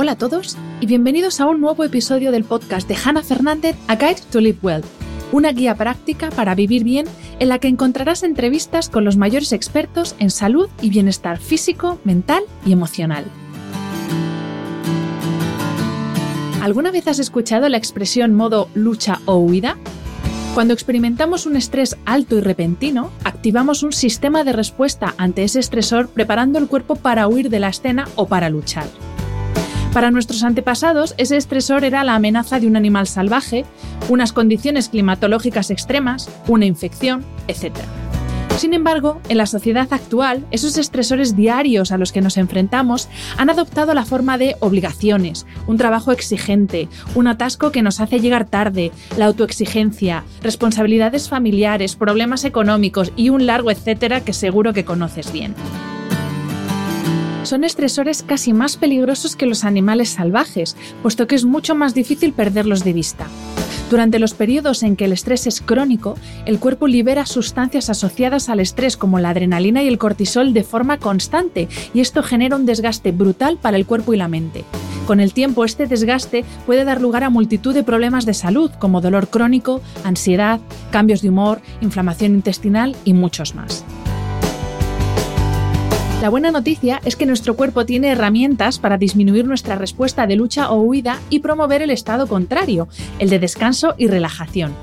Hola a todos y bienvenidos a un nuevo episodio del podcast de Hannah Fernández, A Guide to Live Well, una guía práctica para vivir bien en la que encontrarás entrevistas con los mayores expertos en salud y bienestar físico, mental y emocional. ¿Alguna vez has escuchado la expresión modo lucha o huida? Cuando experimentamos un estrés alto y repentino, activamos un sistema de respuesta ante ese estresor preparando el cuerpo para huir de la escena o para luchar. Para nuestros antepasados, ese estresor era la amenaza de un animal salvaje, unas condiciones climatológicas extremas, una infección, etc. Sin embargo, en la sociedad actual, esos estresores diarios a los que nos enfrentamos han adoptado la forma de obligaciones, un trabajo exigente, un atasco que nos hace llegar tarde, la autoexigencia, responsabilidades familiares, problemas económicos y un largo etcétera que seguro que conoces bien son estresores casi más peligrosos que los animales salvajes, puesto que es mucho más difícil perderlos de vista. Durante los periodos en que el estrés es crónico, el cuerpo libera sustancias asociadas al estrés como la adrenalina y el cortisol de forma constante y esto genera un desgaste brutal para el cuerpo y la mente. Con el tiempo este desgaste puede dar lugar a multitud de problemas de salud como dolor crónico, ansiedad, cambios de humor, inflamación intestinal y muchos más. La buena noticia es que nuestro cuerpo tiene herramientas para disminuir nuestra respuesta de lucha o huida y promover el estado contrario, el de descanso y relajación.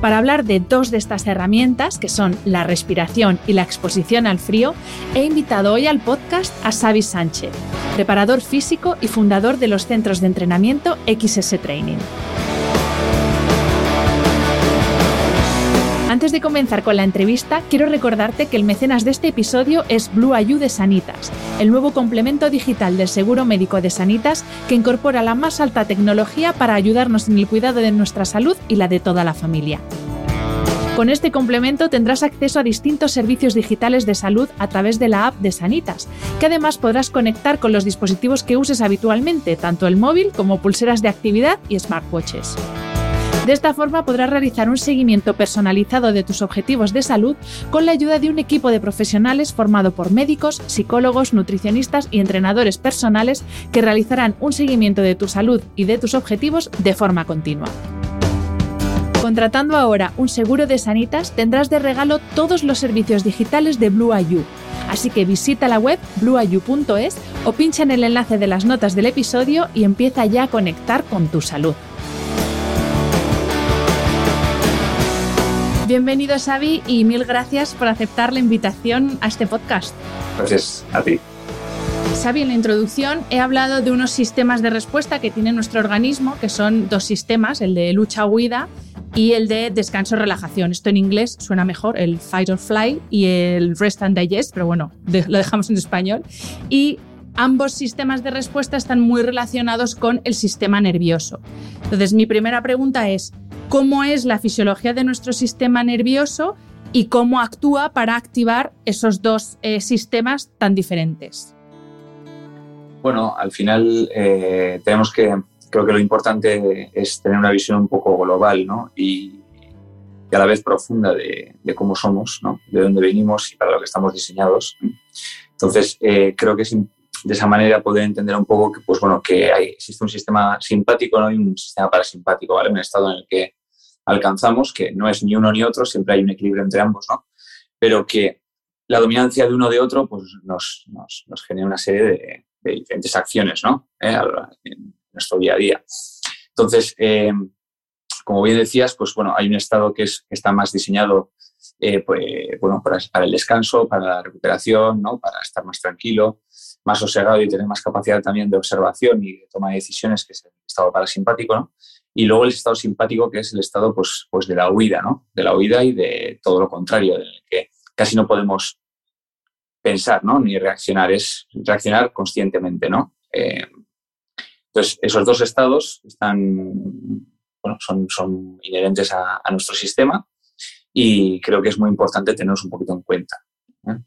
Para hablar de dos de estas herramientas, que son la respiración y la exposición al frío, he invitado hoy al podcast a Xavi Sánchez, preparador físico y fundador de los centros de entrenamiento XS Training. Antes de comenzar con la entrevista, quiero recordarte que el mecenas de este episodio es Blue Ayu de Sanitas, el nuevo complemento digital del seguro médico de Sanitas que incorpora la más alta tecnología para ayudarnos en el cuidado de nuestra salud y la de toda la familia. Con este complemento tendrás acceso a distintos servicios digitales de salud a través de la app de Sanitas, que además podrás conectar con los dispositivos que uses habitualmente, tanto el móvil como pulseras de actividad y smartwatches. De esta forma podrás realizar un seguimiento personalizado de tus objetivos de salud con la ayuda de un equipo de profesionales formado por médicos, psicólogos, nutricionistas y entrenadores personales que realizarán un seguimiento de tu salud y de tus objetivos de forma continua. Contratando ahora un seguro de Sanitas tendrás de regalo todos los servicios digitales de Blue IU. Así que visita la web blueayu.es o pincha en el enlace de las notas del episodio y empieza ya a conectar con tu salud. Bienvenido, Xavi, y mil gracias por aceptar la invitación a este podcast. Gracias a ti. Xavi, en la introducción he hablado de unos sistemas de respuesta que tiene nuestro organismo, que son dos sistemas, el de lucha-huida y el de descanso-relajación. Esto en inglés suena mejor, el fight or fly y el rest and digest, pero bueno, lo dejamos en español. Y ambos sistemas de respuesta están muy relacionados con el sistema nervioso. Entonces, mi primera pregunta es, cómo es la fisiología de nuestro sistema nervioso y cómo actúa para activar esos dos eh, sistemas tan diferentes. Bueno, al final eh, tenemos que, creo que lo importante es tener una visión un poco global ¿no? y, a la vez profunda de, cómo somos, ¿no? de dónde venimos y para lo que estamos diseñados. Entonces, eh, creo que es de esa manera poder entender un poco que, pues, bueno, que hay, existe un sistema simpático ¿no? y un sistema parasimpático, ¿vale? un estado en el que alcanzamos, que no es ni uno ni otro, siempre hay un equilibrio entre ambos, ¿no? pero que la dominancia de uno de otro pues, nos, nos, genera una serie de, diferentes acciones ¿no? Eh, en nuestro día a día. Entonces, eh, como bien decías, pues bueno, hay un estado que, es, está más diseñado eh, pues, bueno, para, para, el descanso, para la recuperación, ¿no? para estar más tranquilo, más sosegado y tener más capacidad también de observación y de toma de decisiones, que es el estado parasimpático. ¿no? Y luego el estado simpático, que es el estado pues, pues de la huida, ¿no? De la huida y de todo lo contrario, en el que casi no podemos pensar, ¿no? Ni reaccionar, es reaccionar conscientemente, ¿no? Eh, entonces, esos dos estados están, bueno, son, son inherentes a, nuestro sistema y creo que es muy importante tenerlos un poquito en cuenta. ¿eh?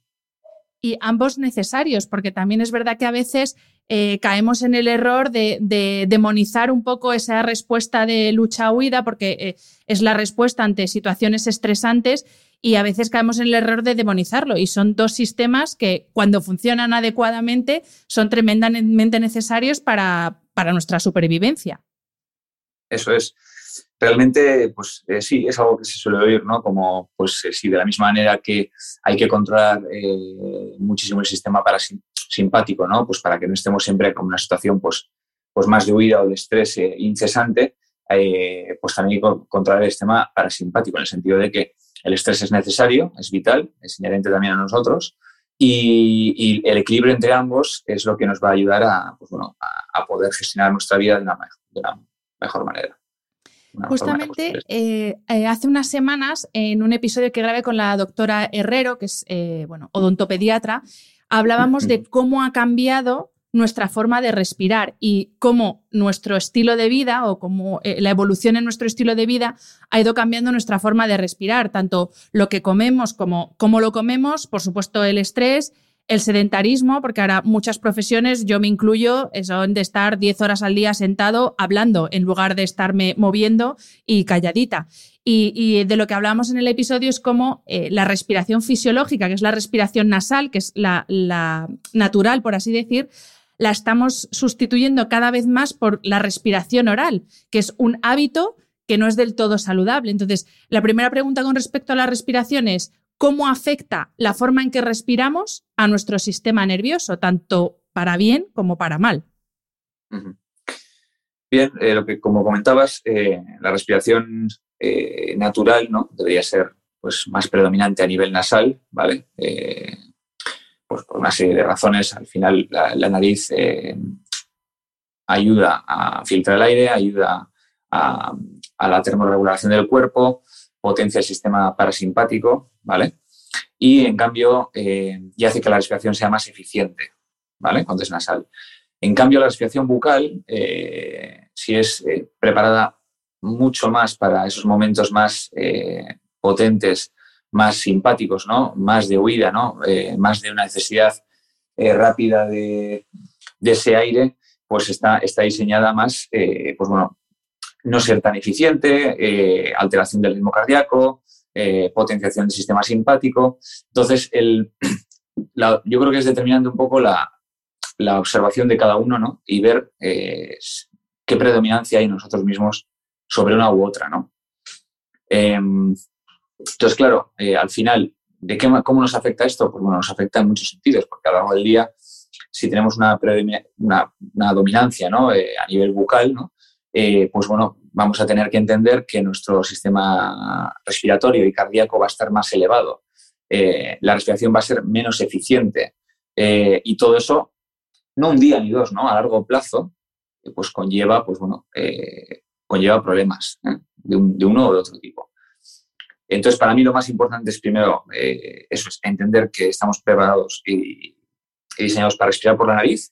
y ambos necesarios, porque también es verdad que a veces eh, caemos en el error de, demonizar un poco esa respuesta de lucha-huida, porque eh, es la respuesta ante situaciones estresantes y a veces caemos en el error de demonizarlo. Y son dos sistemas que cuando funcionan adecuadamente son tremendamente necesarios para, para nuestra supervivencia. Eso es realmente, pues eh, sí, es algo que se suele oír, ¿no? Como, pues sí, de la misma manera que hay que controlar muchísimo el sistema parasimpático, ¿no? Pues para que no estemos siempre con una situación, pues, pues más de huida o de estrés incesante, pues también hay que controlar el sistema parasimpático, en el sentido de que el estrés es necesario, es vital, es inherente también a nosotros, y, el equilibrio entre ambos es lo que nos va a ayudar a, pues, bueno, a, poder gestionar nuestra vida de una mejor manera. Justamente eh, eh, hace unas semanas, en un episodio que grabé con la doctora Herrero, que es eh, bueno, odontopediatra, hablábamos de cómo ha cambiado nuestra forma de respirar y cómo nuestro estilo de vida o cómo la evolución en nuestro estilo de vida ha ido cambiando nuestra forma de respirar, tanto lo que comemos como cómo lo comemos, por supuesto el estrés el sedentarismo, porque ahora muchas profesiones, yo me incluyo, son de estar 10 horas al día sentado hablando en lugar de estarme moviendo y calladita. Y, de lo que hablamos en el episodio es como eh, la respiración fisiológica, que es la respiración nasal, que es la, natural, por así decir, la estamos sustituyendo cada vez más por la respiración oral, que es un hábito que no es del todo saludable. Entonces, la primera pregunta con respecto a la respiración es, cómo afecta la forma en que respiramos a nuestro sistema nervioso, tanto para bien como para mal. Bien, eh, lo que como comentabas, eh, la respiración eh, natural ¿no? debería ser pues, más predominante a nivel nasal, ¿vale? pues por una serie de razones, al final la, nariz ayuda a filtrar el aire, ayuda a, a la termorregulación del cuerpo, potencia el sistema parasimpático, ¿vale? Y en cambio, eh, y hace que la respiración sea más eficiente, ¿vale? Cuando es nasal. En cambio, la respiración bucal, eh, si es eh, preparada mucho más para esos momentos más potentes, más simpáticos, ¿no? Más de huida, ¿no? más de una necesidad rápida de, ese aire, pues está, está diseñada más, pues bueno, no ser tan eficiente, alteración del ritmo cardíaco, eh, potenciación del sistema simpático. Entonces, el, yo creo que es determinante un poco la, observación de cada uno ¿no? y ver eh, qué predominancia hay nosotros mismos sobre una u otra. ¿no? Em, entonces, claro, eh, al final, ¿de qué, cómo nos afecta esto? Pues bueno, nos afecta en muchos sentidos, porque a lo largo del día, si tenemos una, una, dominancia ¿no? a nivel bucal, ¿no? Pues bueno, vamos a tener que entender que nuestro sistema respiratorio y cardíaco va a estar más elevado. Eh, la respiración va a ser menos eficiente. Eh, y todo eso, no un día ni dos, ¿no? A largo plazo, pues conlleva, pues bueno, eh, conlleva problemas de, uno o de otro tipo. Entonces, para mí lo más importante es primero eso, es entender que estamos preparados y diseñados para respirar por la nariz,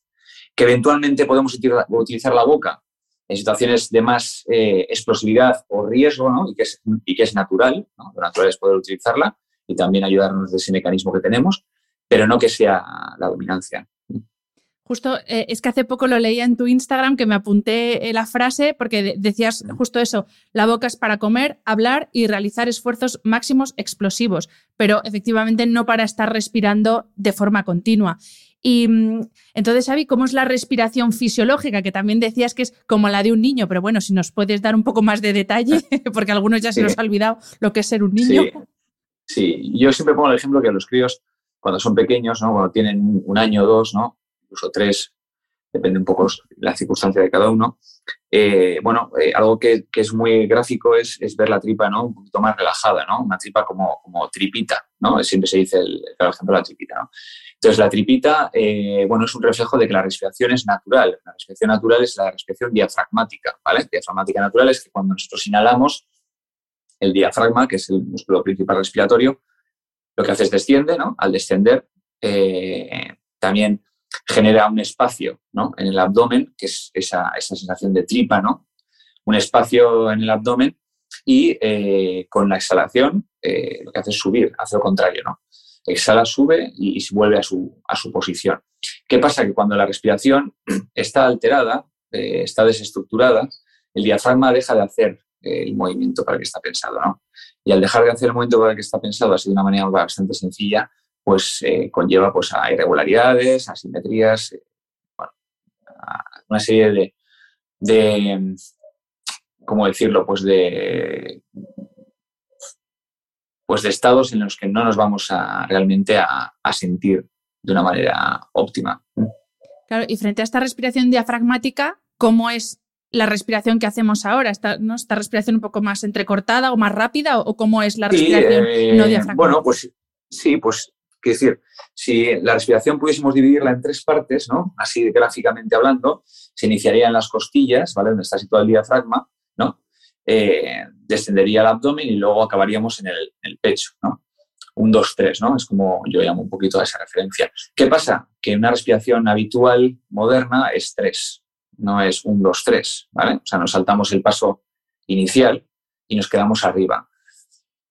que eventualmente podemos utilizar la boca en situaciones de más eh, explosividad o riesgo, ¿no? y, que es, y que es natural, ¿no? lo natural es poder utilizarla y también ayudarnos de ese mecanismo que tenemos, pero no que sea la dominancia. Justo, eh, es que hace poco lo leía en tu Instagram que me apunté eh, la frase porque decías justo eso, la boca es para comer, hablar y realizar esfuerzos máximos explosivos, pero efectivamente no para estar respirando de forma continua. Y mm, entonces, Xavi, ¿cómo es la respiración fisiológica? Que también decías que es como la de un niño, pero bueno, si nos puedes dar un poco más de detalle, porque algunos ya se nos ha olvidado lo que es ser un niño. Sí. yo siempre pongo el ejemplo que los críos, cuando son pequeños, ¿no? cuando tienen un año o dos, ¿no? incluso tres, depende un poco la circunstancia de cada uno. Eh, bueno, eh, algo que, es muy gráfico es, ver la tripa ¿no? un poquito más relajada, ¿no? una tripa como, como tripita, ¿no? siempre se dice el, el ejemplo de la tripita. ¿no? Entonces, la tripita, eh, bueno, es un reflejo de que la respiración es natural. La respiración natural es la respiración diafragmática, ¿vale? Diafragmática natural es que cuando nosotros inhalamos, el diafragma, que es el músculo principal respiratorio, lo que hace es desciende, ¿no? Al descender, eh, también genera un espacio, ¿no? En el abdomen, que es esa, sensación de tripa, ¿no? Un espacio en el abdomen y eh, con la exhalación lo que hace es subir, hace lo contrario, ¿no? Exhala, sube y, vuelve a su, a su, posición. ¿Qué pasa? Que cuando la respiración está alterada, eh, está desestructurada, el diafragma deja de hacer eh, el movimiento para el que está pensado. ¿no? Y al dejar de hacer el movimiento para el que está pensado, así de una manera bastante sencilla, pues eh, conlleva pues, a irregularidades, asimetrías, a una serie de, de, ¿cómo decirlo? Pues de pues de estados en los que no nos vamos a realmente a, sentir de una manera óptima. Claro, y frente a esta respiración diafragmática, ¿cómo es la respiración que hacemos ahora? ¿Esta, ¿no? ¿Esta respiración un poco más entrecortada o más rápida? ¿O cómo es la respiración eh, no diafragmática? Bueno, pues sí, pues quiero decir, si la respiración pudiésemos dividirla en tres partes, ¿no? Así gráficamente hablando, se iniciaría en las costillas, ¿vale? Donde está situado el diafragma, ¿no? Eh, descendería al abdomen y luego acabaríamos en el, pecho, ¿no? Un 2-3, ¿no? Es como yo llamo un poquito a esa referencia. ¿Qué pasa? Que una respiración habitual, moderna, es 3, no es un 2-3, ¿vale? O sea, nos saltamos el paso inicial y nos quedamos arriba.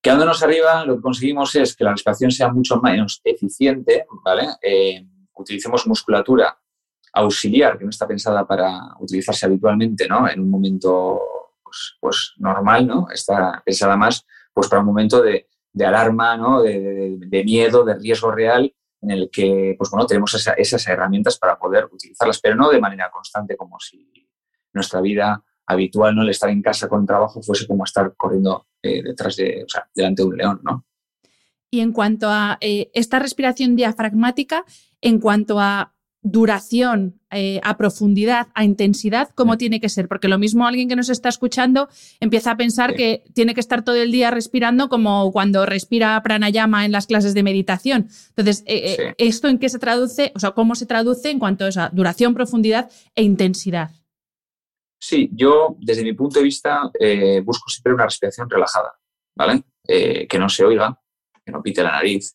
Quedándonos arriba, lo que conseguimos es que la respiración sea mucho menos eficiente, ¿vale? Eh, utilicemos musculatura auxiliar, que no está pensada para utilizarse habitualmente, ¿no? En un momento pues, pues, normal, ¿no? Está pensada más pues para un momento de, alarma, ¿no? De, miedo, de riesgo real, en el que, pues bueno, tenemos esas herramientas para poder utilizarlas, pero no de manera constante, como si nuestra vida habitual, ¿no? El estar en casa con trabajo fuese como estar corriendo eh, detrás de, o sea, delante de un león, ¿no? Y en cuanto a eh, esta respiración diafragmática, en cuanto a duración, eh, a profundidad, a intensidad, cómo tiene que ser. Porque lo mismo alguien que nos está escuchando empieza a pensar que tiene que estar todo el día respirando como cuando respira pranayama en las clases de meditación. Entonces, eh, eh, ¿esto en qué se traduce? O sea, ¿cómo se traduce en cuanto a esa duración, profundidad e intensidad? Sí, yo desde mi punto de vista busco siempre una respiración relajada, ¿vale? que no se oiga, que no pite la nariz,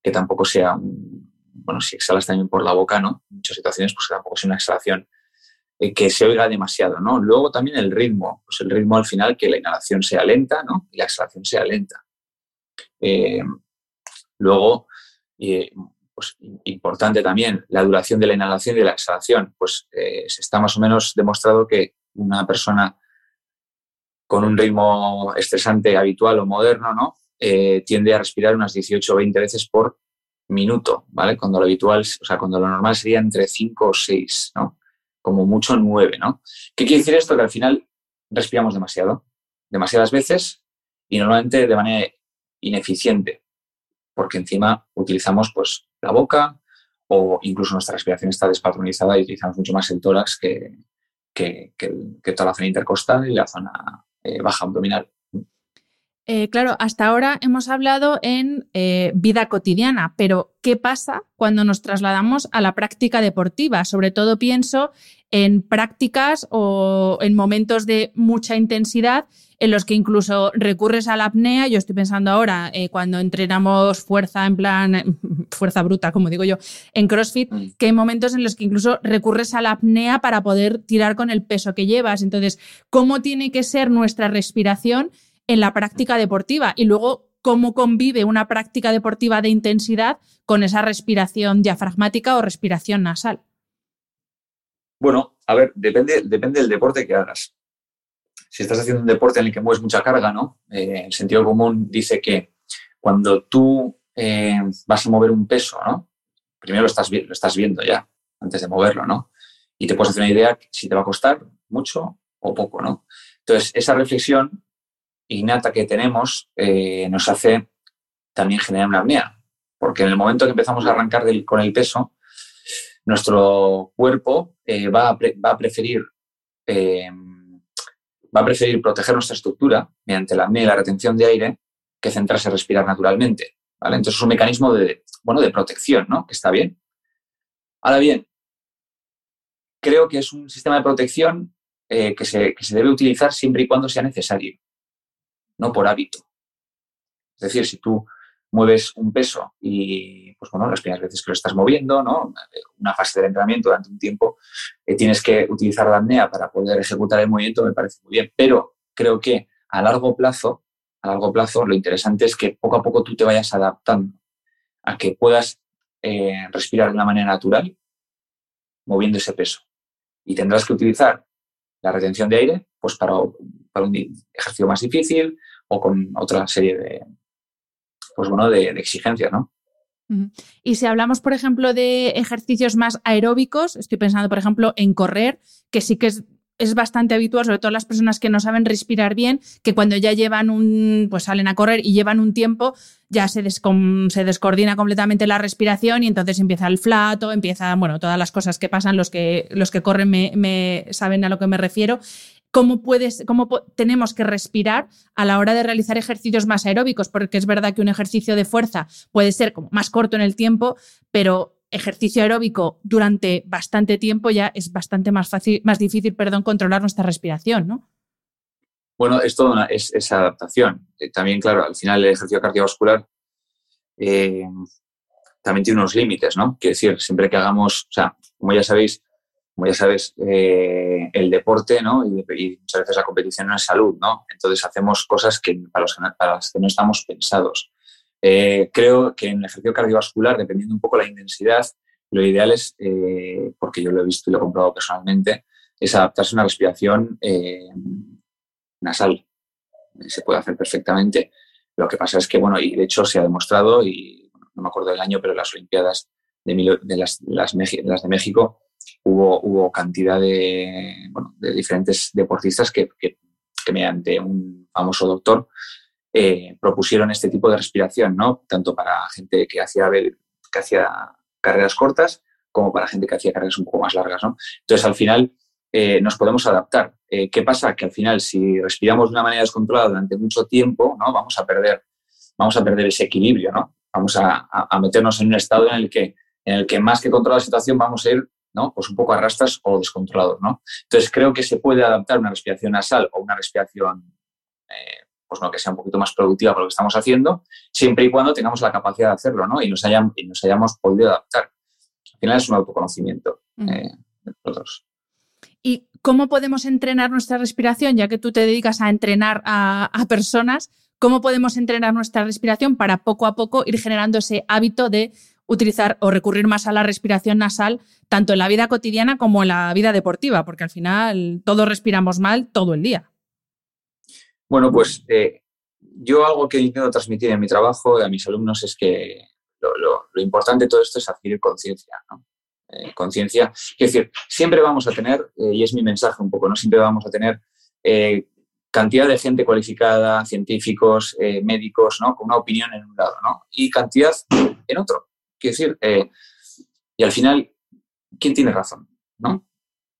que tampoco sea un bueno, si exhalas también por la boca, ¿no? En muchas situaciones, pues tampoco es una exhalación eh, que se oiga demasiado, ¿no? Luego también el ritmo, pues el ritmo al final, que la inhalación sea lenta, ¿no? Y la exhalación sea lenta. Eh, luego, pues importante también, la duración de la inhalación y de la exhalación, pues eh, está más o menos demostrado que una persona con un ritmo estresante habitual o moderno, ¿no? tiende a respirar unas 18 o 20 veces por minuto, ¿vale? Cuando lo habitual, o sea, cuando lo normal sería entre 5 o 6, ¿no? Como mucho 9, ¿no? ¿Qué quiere decir esto? Que al final respiramos demasiado, demasiadas veces y normalmente de manera ineficiente, porque encima utilizamos pues la boca o incluso nuestra respiración está despatronizada y utilizamos mucho más el tórax que, que, toda la zona intercostal y la zona eh, baja abdominal. Eh, claro, hasta ahora hemos hablado en eh, vida cotidiana, pero ¿qué pasa cuando nos trasladamos a la práctica deportiva? Sobre todo pienso en prácticas o en momentos de mucha intensidad en los que incluso recurres a la apnea. Yo estoy pensando ahora, eh, cuando entrenamos fuerza en plan, fuerza bruta, como digo yo, en CrossFit, mm. que hay momentos en los que incluso recurres a la apnea para poder tirar con el peso que llevas. Entonces, ¿cómo tiene que ser nuestra respiración? En la práctica deportiva y luego cómo convive una práctica deportiva de intensidad con esa respiración diafragmática o respiración nasal. Bueno, a ver, depende, depende del deporte que hagas. Si estás haciendo un deporte en el que mueves mucha carga, ¿no? Eh, el sentido común dice que cuando tú eh, vas a mover un peso, ¿no? Primero lo estás, lo estás viendo ya, antes de moverlo, ¿no? Y te puedes hacer una idea si te va a costar mucho o poco, ¿no? Entonces, esa reflexión innata que tenemos eh, nos hace también generar una apnea. Porque en el momento que empezamos a arrancar con el peso, nuestro cuerpo eh, va, a va, a preferir, em, va a preferir proteger nuestra estructura mediante la apnea y la retención de aire que centrarse en respirar naturalmente. ¿vale? Entonces es un mecanismo de, bueno, de protección, ¿no? que está bien. Ahora bien, creo que es un sistema de protección eh, que, se, que se debe utilizar siempre y cuando sea necesario, no por hábito. Es decir, si tú mueves un peso y, pues bueno, las primeras veces que lo estás moviendo, ¿no? Una fase de entrenamiento durante un tiempo, eh, tienes que utilizar la apnea para poder ejecutar el movimiento, me parece muy bien. Pero creo que a largo plazo, a largo plazo, lo interesante es que poco a poco tú te vayas adaptando a que puedas eh, respirar de una manera natural, moviendo ese peso. Y tendrás que utilizar la retención de aire, pues para, para un ejercicio más difícil o con otra serie de, pues bueno, de, exigencias, ¿no? Y si hablamos, por ejemplo, de ejercicios más aeróbicos, estoy pensando, por ejemplo, en correr, que sí que es, es, bastante habitual, sobre todo las personas que no saben respirar bien, que cuando ya llevan un, pues salen a correr y llevan un tiempo, ya se, se descoordina completamente la respiración y entonces empieza el flato, empieza, bueno, todas las cosas que pasan, los que, los que corren me, me saben a lo que me refiero cómo, puedes, cómo tenemos que respirar a la hora de realizar ejercicios más aeróbicos, porque es verdad que un ejercicio de fuerza puede ser como más corto en el tiempo, pero ejercicio aeróbico durante bastante tiempo ya es bastante más fácil, más difícil, perdón, controlar nuestra respiración, ¿no? Bueno, es toda es, adaptación. Eh, también, claro, al final el ejercicio cardiovascular eh, también tiene unos límites, ¿no? Quiero decir, siempre que hagamos, o sea, como ya sabéis, como ya sabes, eh, el deporte ¿no? Y, muchas veces la competición no es salud, ¿no? Entonces hacemos cosas que para, las que no estamos pensados. Eh, creo que en el ejercicio cardiovascular, dependiendo un poco la intensidad, lo ideal es, eh, porque yo lo he visto y lo he comprobado personalmente, es adaptarse a una respiración nasal. Se puede hacer perfectamente. Lo que pasa es que, bueno, y de hecho se ha demostrado, y no me acuerdo del año, pero las Olimpiadas de, las, las, las de México hubo, hubo cantidad de, bueno, de diferentes deportistas que, que, mediante un famoso doctor eh, propusieron este tipo de respiración, ¿no? Tanto para gente que hacía, que hacía carreras cortas como para gente que hacía carreras un poco más largas, ¿no? Entonces, al final, eh, nos podemos adaptar. Eh, ¿Qué pasa? Que al final, si respiramos de una manera descontrolada durante mucho tiempo, ¿no? Vamos a perder, vamos a perder ese equilibrio, ¿no? Vamos a, a meternos en un estado en el que en el que más que controlar la situación vamos a ir ¿no? Pues un poco arrastras o descontrolados, ¿no? Entonces creo que se puede adaptar una respiración nasal o una respiración, eh, pues no, que sea un poquito más productiva para lo que estamos haciendo, siempre y cuando tengamos la capacidad de hacerlo, ¿no? Y nos, hayan, y nos hayamos podido adaptar. Al final es un autoconocimiento mm. eh, de nosotros. ¿Y cómo podemos entrenar nuestra respiración? Ya que tú te dedicas a entrenar a, a personas, ¿cómo podemos entrenar nuestra respiración para poco a poco ir generando ese hábito de utilizar o recurrir más a la respiración nasal, tanto en la vida cotidiana como en la vida deportiva, porque al final todos respiramos mal todo el día. Bueno, pues eh, yo algo que intento transmitir en mi trabajo a mis alumnos es que lo, importante de todo esto es adquirir conciencia. Eh, conciencia, es decir, siempre vamos a tener, eh, y es mi mensaje un poco, ¿no? Siempre vamos a tener cantidad de gente cualificada, científicos, médicos, ¿no? Con una opinión en un lado, ¿no? Y cantidad en otro. Quiero decir, eh, y al final, ¿quién tiene razón? ¿no?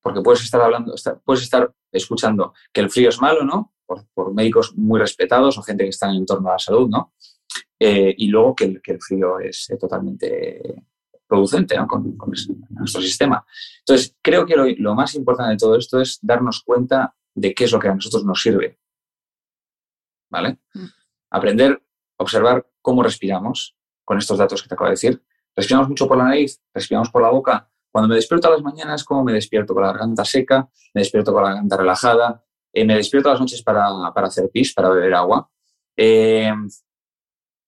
Porque puedes estar hablando, puedes estar escuchando que el frío es malo, ¿no? Por, médicos muy respetados o gente que está en el entorno de la salud, ¿no? Eh, y luego que el, que el, frío es eh, totalmente producente ¿no? con, nuestro sistema. Entonces, creo que lo, más importante de todo esto es darnos cuenta de qué es lo que a nosotros nos sirve. ¿Vale? Mm. Aprender, observar cómo respiramos con estos datos que te acabo de decir, Respiramos mucho por la nariz, respiramos por la boca. Cuando me despierto a las mañanas, como me despierto con la garganta seca, me despierto con la garganta relajada, eh, me despierto a las noches para, hacer pis, para beber agua. Eh,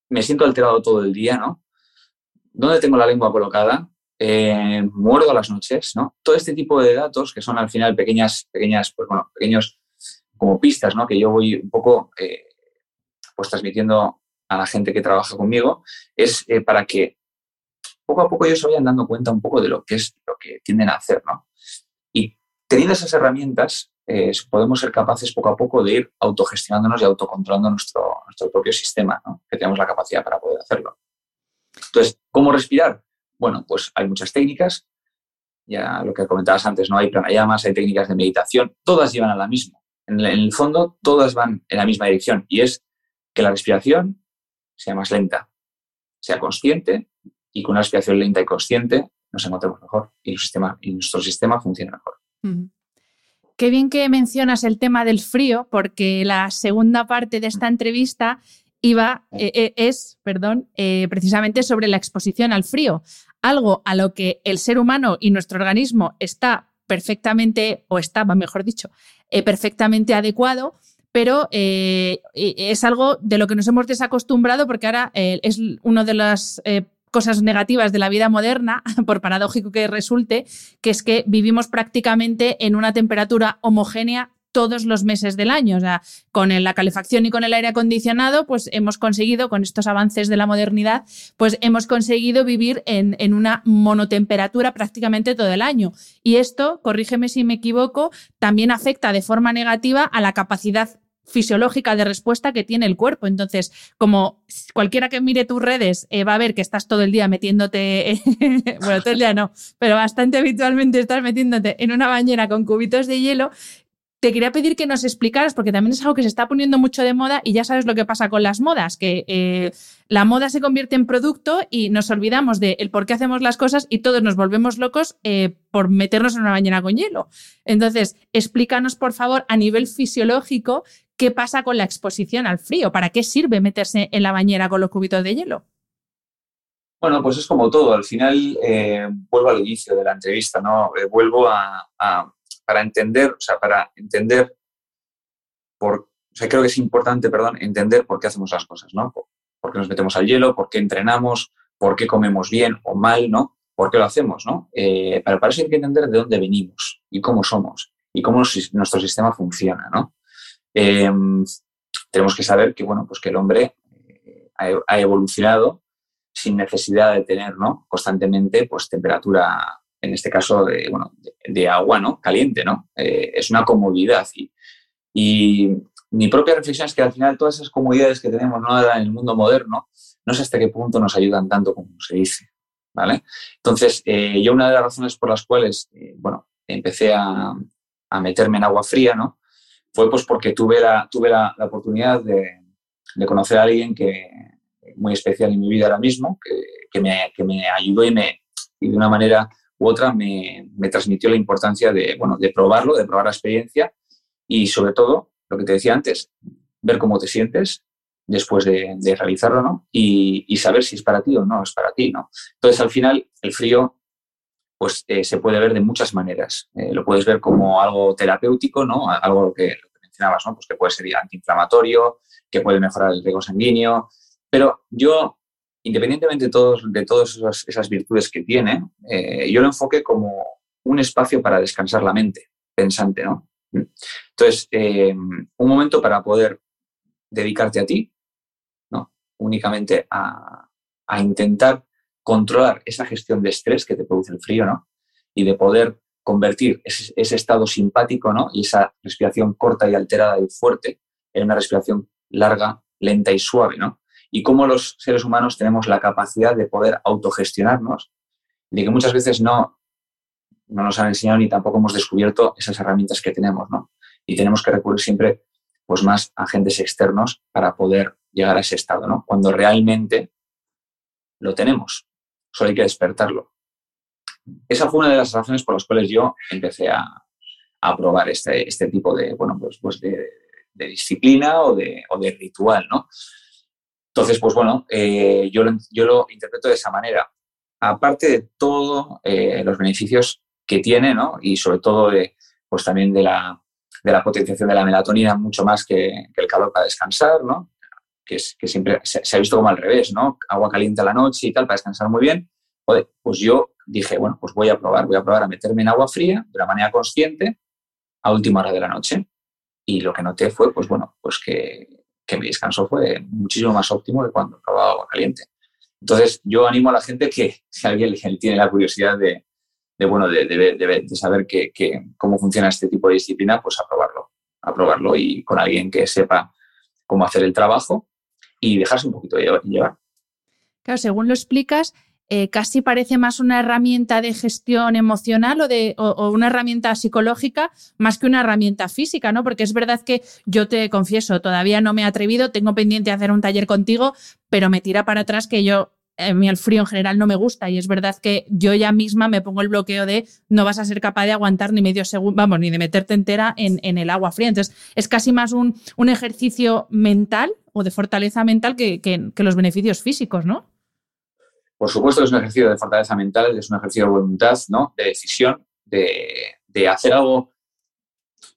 me siento alterado todo el día, ¿no? ¿Dónde tengo la lengua colocada? Eh, muerdo a las noches, ¿no? Todo este tipo de datos que son al final pequeñas, pequeñas, pues bueno, pequeños como pistas, ¿no? Que yo voy un poco pues transmitiendo a la gente que trabaja conmigo, es para que poco a poco ellos se vayan dando cuenta un poco de lo que es lo que tienden a hacer, ¿no? Y teniendo esas herramientas, eh, podemos ser capaces poco a poco de ir autogestionándonos y autocontrolando nuestro, nuestro propio sistema, ¿no? Que tenemos la capacidad para poder hacerlo. Entonces, ¿cómo respirar? Bueno, pues hay muchas técnicas. ya lo que comentabas antes, ¿no? Hay pranayamas, hay técnicas de meditación, todas llevan a la misma. En el fondo, todas van en la misma dirección y es que la respiración sea más lenta, sea consciente y con una respiración lenta y consciente nos encontremos mejor y, el sistema, y nuestro sistema funciona mejor. Qué bien que mencionas el tema del frío, porque la segunda parte de esta entrevista iba, eh, eh, es, perdón, eh, precisamente sobre la exposición al frío, algo a lo que el ser humano y nuestro organismo está perfectamente, o estaba, mejor dicho, perfectamente adecuado, pero es algo de lo que nos hemos desacostumbrado porque ahora es uno de las cosas negativas de la vida moderna, por paradójico que resulte, que es que vivimos prácticamente en una temperatura homogénea todos los meses del año. O sea, con la calefacción y con el aire acondicionado, pues hemos conseguido, con estos avances de la modernidad, pues hemos conseguido vivir en, en, una monotemperatura prácticamente todo el año. Y esto, corrígeme si me equivoco, también afecta de forma negativa a la capacidad fisiológica de respuesta que tiene el cuerpo. Entonces, como cualquiera que mire tus redes eh, va a ver que estás todo el día metiéndote, bueno, todo el día no, pero bastante habitualmente estás metiéndote en una bañera con cubitos de hielo, te quería pedir que nos explicaras, porque también es algo que se está poniendo mucho de moda y ya sabes lo que pasa con las modas, que eh, la moda se convierte en producto y nos olvidamos de el por qué hacemos las cosas y todos nos volvemos locos eh, por meternos en una bañera con hielo. Entonces, explícanos, por favor, a nivel fisiológico, qué pasa con la exposición al frío, para qué sirve meterse en la bañera con los cubitos de hielo. Bueno, pues es como todo. Al final, eh, vuelvo al inicio de la entrevista, ¿no? vuelvo a para entender, o sea, para entender por, o sea, creo que es importante, perdón, entender por qué hacemos las cosas, ¿no? Por, qué nos metemos al hielo, por qué entrenamos, por qué comemos bien o mal, ¿no? ¿Por qué lo hacemos, no? Eh, pero para eso hay que entender de dónde venimos y cómo somos y cómo nuestro sistema funciona, ¿no? Em, tenemos que saber que, bueno, pues que el hombre eh, ha evolucionado sin necesidad de tener, ¿no? Constantemente, pues, temperatura en este caso de, bueno, de, agua ¿no? caliente, ¿no? Eh, es una comodidad. Y, y, mi propia reflexión es que al final todas esas comodidades que tenemos ¿no? en el mundo moderno, no sé hasta qué punto nos ayudan tanto como se dice. ¿vale? Entonces, eh, yo una de las razones por las cuales, eh, bueno, empecé a, a, meterme en agua fría, ¿no? Fue pues porque tuve la, tuve la, la oportunidad de, de, conocer a alguien que muy especial en mi vida ahora mismo, que, que, me, que me ayudó y, me, y de una manera u otra me, transmitió la importancia de, bueno, de probarlo, de probar la experiencia y sobre todo, lo que te decía antes, ver cómo te sientes después de, realizarlo, ¿no? Y, saber si es para ti o no es para ti, ¿no? Entonces, al final, el frío, pues eh, se puede ver de muchas maneras. Eh, lo puedes ver como algo terapéutico, ¿no? Algo que, mencionabas, ¿no? Pues que puede ser antiinflamatorio, que puede mejorar el riego sanguíneo, pero yo independientemente de, todos, de todas esas, virtudes que tiene, eh, yo lo enfoque como un espacio para descansar la mente pensante, ¿no? Entonces, un momento para poder dedicarte a ti, ¿no? Únicamente a, intentar controlar esa gestión de estrés que te produce el frío, ¿no? Y de poder convertir ese, estado simpático, ¿no? Y esa respiración corta y alterada y fuerte en una respiración larga, lenta y suave, ¿no? y cómo los seres humanos tenemos la capacidad de poder autogestionarnos, de que muchas veces no, no nos han enseñado ni tampoco hemos descubierto esas herramientas que tenemos, ¿no? Y tenemos que recurrir siempre pues más agentes externos para poder llegar a ese estado, ¿no? Cuando realmente lo tenemos, solo hay que despertarlo. Esa fue una de las razones por las cuales yo empecé a, a probar este, este tipo de, bueno, pues, pues de, de disciplina o de, o de ritual, ¿no? Entonces, pues bueno, eh, yo, lo, yo lo interpreto de esa manera. Aparte de todos eh, los beneficios que tiene, ¿no? Y sobre todo de, pues también de la, de la potenciación de la melatonina mucho más que, el calor para descansar, ¿no? Que, es, que siempre se, ha visto como al revés, ¿no? Agua caliente a la noche y tal para descansar muy bien. pues yo dije, bueno, pues voy a probar, voy a probar a meterme en agua fría de una manera consciente a última hora de la noche. Y lo que noté fue, pues bueno, pues que que mi descanso fue muchísimo más óptimo de cuando probaba agua caliente. Entonces, yo animo a la gente que si alguien tiene la curiosidad de, bueno, de, de, saber que, cómo funciona este tipo de disciplina, pues a probarlo, a probarlo y con alguien que sepa cómo hacer el trabajo y dejarse un poquito llevar. Claro, según lo explicas, eh, casi parece más una herramienta de gestión emocional o, de, o, una herramienta psicológica más que una herramienta física, ¿no? Porque es verdad que yo te confieso, todavía no me he atrevido, tengo pendiente hacer un taller contigo, pero me tira para atrás que yo a mí el frío en general no me gusta y es verdad que yo ya misma me pongo el bloqueo de no vas a ser capaz de aguantar ni medio segundo, vamos, ni de meterte entera en, el agua fría. Entonces, es casi más un, un ejercicio mental o de fortaleza mental que, que, los beneficios físicos, ¿no? Por supuesto que es un ejercicio de fortaleza mental, es un ejercicio de voluntad, ¿no? De decisión, de, de hacer algo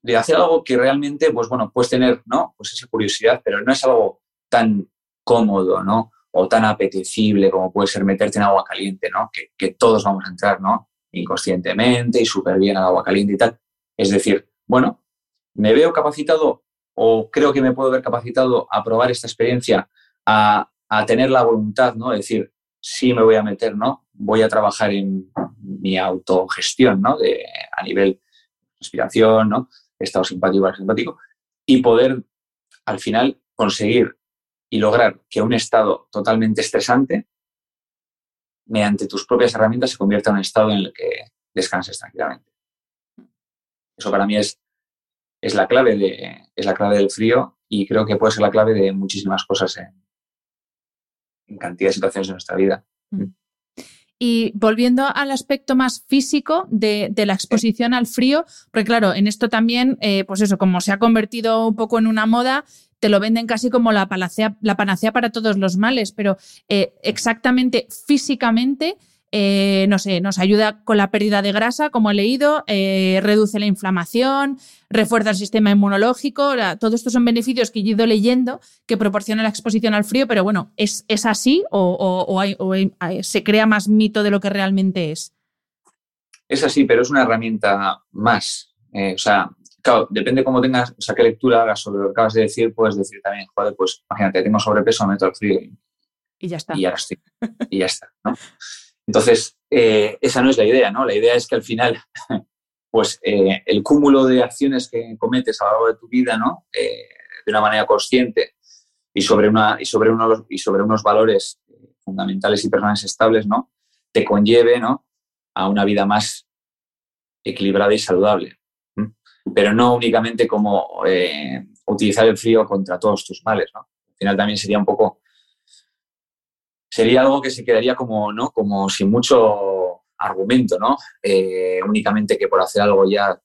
de hacer algo que realmente, pues bueno, puedes tener, ¿no? Pues esa curiosidad, pero no es algo tan cómodo, ¿no? O tan apetecible como puede ser meterte en agua caliente, ¿no? Que, todos vamos a entrar, ¿no? Inconscientemente y súper bien al agua caliente y tal. Es decir, bueno, me veo capacitado o creo que me puedo ver capacitado a probar esta experiencia, a, tener la voluntad, ¿no? De decir, sí me voy a meter, ¿no? Voy a trabajar en mi autogestión, ¿no? De, a nivel respiración, ¿no? Estado simpático, simpático, y poder al final conseguir y lograr que un estado totalmente estresante, mediante tus propias herramientas, se convierta en un estado en el que descanses tranquilamente. Eso para mí es, es, la, clave de, es la clave del frío y creo que puede ser la clave de muchísimas cosas en, cantidad de situaciones de nuestra vida. Mm. Y volviendo al aspecto más físico de, la exposición al frío, porque claro, en esto también, eh, pues eso, como se ha convertido un poco en una moda, te lo venden casi como la, la panacea para todos los males, pero eh, exactamente físicamente, eh, no sé, nos ayuda con la pérdida de grasa, como he leído, eh, reduce la inflamación, refuerza el sistema inmunológico, todos estos son beneficios que he ido leyendo que proporciona la exposición al frío, pero bueno, ¿es, es así o, se crea más mito de lo que realmente es? Es así, pero es una herramienta más. o sea, claro, depende cómo tengas, o sea, qué lectura hagas sobre lo que acabas de decir, puedes decir también, joder, pues imagínate, tengo sobrepeso, me meto al frío y, ya está. Y ya estoy. y ya está, ¿no? Entonces, eh, esa no es la idea, ¿no? La idea es que al final, pues eh, el cúmulo de acciones que cometes a lo largo de tu vida, ¿no? Eh, de una manera consciente y sobre, una, y sobre, unos, y sobre unos valores fundamentales y personales estables, ¿no? Te conlleve, ¿no? A una vida más equilibrada y saludable pero no únicamente como utilizar el frío contra todos tus males, ¿no? Al final también sería un poco, sería algo que se quedaría como, ¿no? Como sin mucho argumento, ¿no? Eh, únicamente que por hacer algo ya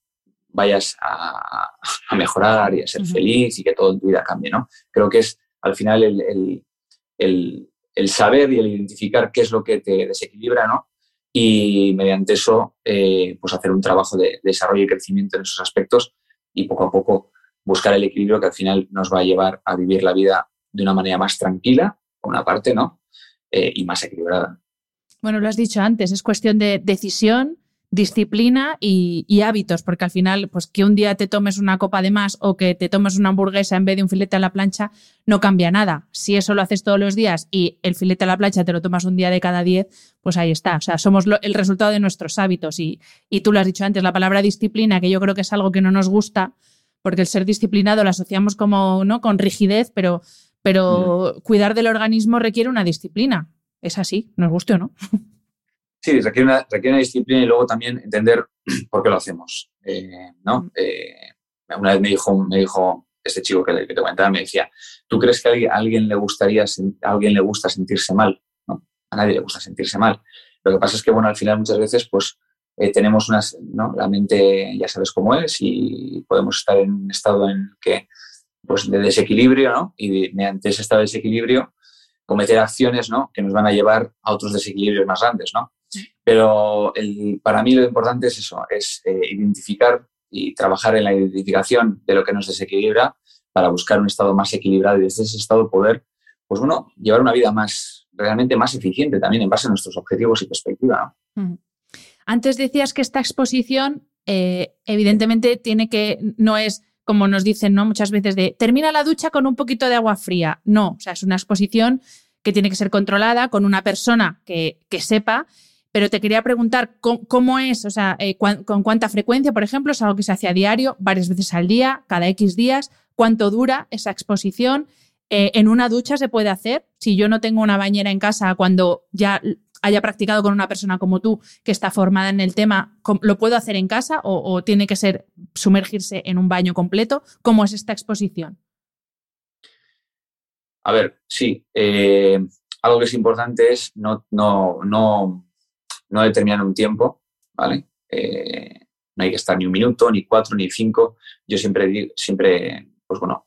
vayas a, mejorar y a ser feliz y que todo en tu vida cambie, ¿no? Creo que es al final el, el saber y el identificar qué es lo que te desequilibra, ¿no? y mediante eso eh, pues hacer un trabajo de, desarrollo y crecimiento en esos aspectos y poco a poco buscar el equilibrio que al final nos va a llevar a vivir la vida de una manera más tranquila, por una parte, ¿no? Eh, y más equilibrada. Bueno, lo has dicho antes, es cuestión de decisión, disciplina y, hábitos, porque al final, pues que un día te tomes una copa de más o que te tomes una hamburguesa en vez de un filete a la plancha, no cambia nada. Si eso lo haces todos los días y el filete a la plancha te lo tomas un día de cada diez, pues ahí está. O sea, somos el resultado de nuestros hábitos. Y, y tú lo has dicho antes, la palabra disciplina, que yo creo que es algo que no nos gusta, porque el ser disciplinado lo asociamos como, ¿no? Con rigidez, pero, pero cuidar del organismo requiere una disciplina. Es así, nos guste o no. Sí, requiere una, requiere una disciplina y luego también entender por qué lo hacemos. Eh, ¿no? Eh, una vez me dijo, me dijo este chico que, te comentaba, me decía, ¿tú crees que a alguien, le gustaría, a alguien le gusta sentirse mal? ¿no? A nadie le gusta sentirse mal. Lo que pasa es que, bueno, al final muchas veces, pues, eh, tenemos unas, ¿no? La mente ya sabes cómo es y podemos estar en un estado en que, pues, de desequilibrio, ¿no? Y mediante ese estado de desequilibrio, cometer acciones, ¿no? Que nos van a llevar a otros desequilibrios más grandes, ¿no? Pero para mí lo importante es eso, es eh, identificar y trabajar en la identificación de lo que nos desequilibra para buscar un estado más equilibrado y desde ese estado poder, pues bueno, llevar una vida más, realmente más eficiente también en base a nuestros objetivos y perspectiva. Antes decías que esta exposición eh, evidentemente tiene que, no es como nos dicen ¿no? muchas veces de termina la ducha con un poquito de agua fría. No, o sea, es una exposición que tiene que ser controlada con una persona que, que sepa pero te quería preguntar cómo, es, o sea, eh, con cuánta frecuencia, por ejemplo, es algo que se hace a diario, varias veces al día, cada X días, cuánto dura esa exposición. Eh, en una ducha se puede hacer. Si yo no tengo una bañera en casa, cuando ya haya practicado con una persona como tú que está formada en el tema, ¿lo puedo hacer en casa o, tiene que ser sumergirse en un baño completo? ¿Cómo es esta exposición? A ver, sí. Eh, algo que es importante es no, no, no, no determinar un tiempo, ¿vale? Eh, no hay que estar ni un minuto, ni cuatro, ni cinco. Yo siempre, siempre pues bueno,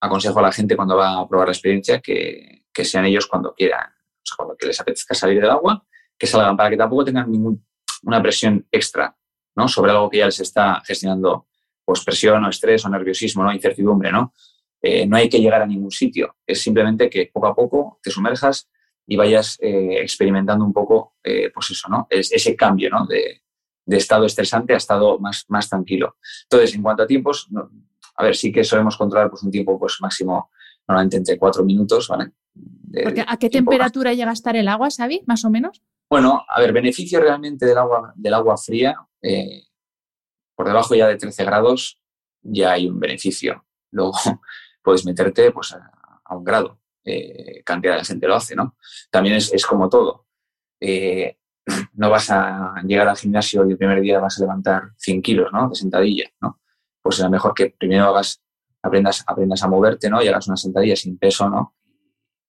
aconsejo a la gente cuando va a probar la experiencia que, que sean ellos cuando quieran, o cuando les apetezca salir del agua, que salgan para que tampoco tengan ninguna presión extra ¿no? sobre algo que ya les está gestionando pues, presión o estrés o nerviosismo, ¿no? incertidumbre. ¿no? Eh, no hay que llegar a ningún sitio, es simplemente que poco a poco te sumerjas y vayas eh, experimentando un poco eh, pues eso, ¿no? Es, ese cambio ¿no? de, de, estado estresante a estado más, más tranquilo. Entonces, en cuanto a tiempos, a ver, sí que solemos controlar pues, un tiempo pues, máximo, normalmente entre cuatro minutos, ¿vale? ¿A qué temperatura llega a estar el agua, Xavi, más o menos? Bueno, a ver, beneficio realmente del agua, del agua fría, eh, por debajo ya de 13 grados ya hay un beneficio. Luego puedes meterte pues, a, un grado. Eh, cantidad de gente lo hace, ¿no? También es, como todo. Eh, no vas a llegar al gimnasio y el primer día vas a levantar 100 kilos, ¿no? De sentadilla, ¿no? pues será mejor que primero hagas, aprendas, aprendas a moverte, ¿no? Y hagas una sentadilla sin peso, ¿no?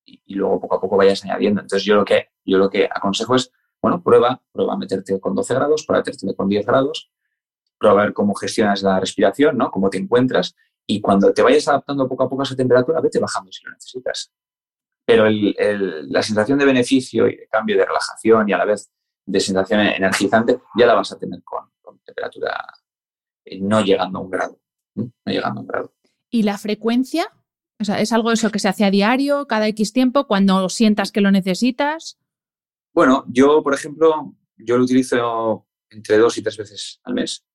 Y, luego poco a poco vayas añadiendo. Entonces yo lo que, yo lo que aconsejo es, bueno, prueba, prueba a meterte con 12 grados, prueba a meterte con 10 grados, prueba a ver cómo gestionas la respiración, ¿no? Cómo te encuentras y cuando te vayas adaptando poco a poco a esa temperatura, vete bajando si lo necesitas. Pero la sensación de beneficio y de cambio de relajación y a la vez de sensación energizante ya la vas a tener con, temperatura eh, no llegando a un grado. No llegando a un grado. ¿Y la frecuencia? O sea, ¿es algo eso que se hace a diario, cada X tiempo, cuando sientas que lo necesitas? Bueno, yo, por ejemplo, yo lo utilizo entre dos y tres veces al mes.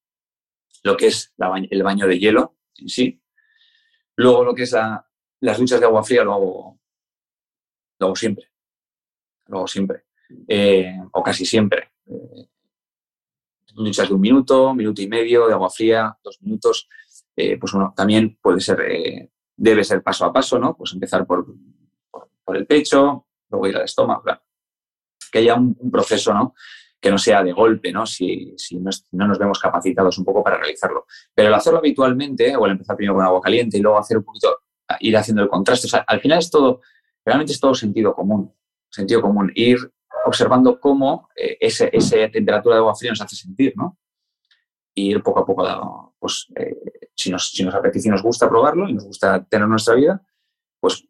Lo que es el baño de hielo en sí. Luego lo que es las duchas de agua fría lo hago, lo hago siempre. Lo hago siempre. Eh, o casi siempre. Eh, duchas de un minuto, minuto y medio de agua fría, dos minutos, eh, pues bueno, también puede ser, eh, debe ser paso a paso, ¿no? Pues empezar por, por, el pecho, luego ir al estómago, que haya un, proceso, ¿no? Que no sea de golpe, ¿no? Si, si no, nos vemos capacitados un poco para realizarlo. Pero el hacerlo habitualmente, o el empezar primero con agua caliente y luego hacer un poquito, ir haciendo el contraste, al final es todo, realmente es todo sentido común, sentido común, ir observando cómo eh, esa temperatura de agua fría nos hace sentir, ¿no? Y ir poco a poco, pues, eh, si, nos, si nos apetece y nos gusta probarlo y nos gusta tener nuestra vida, pues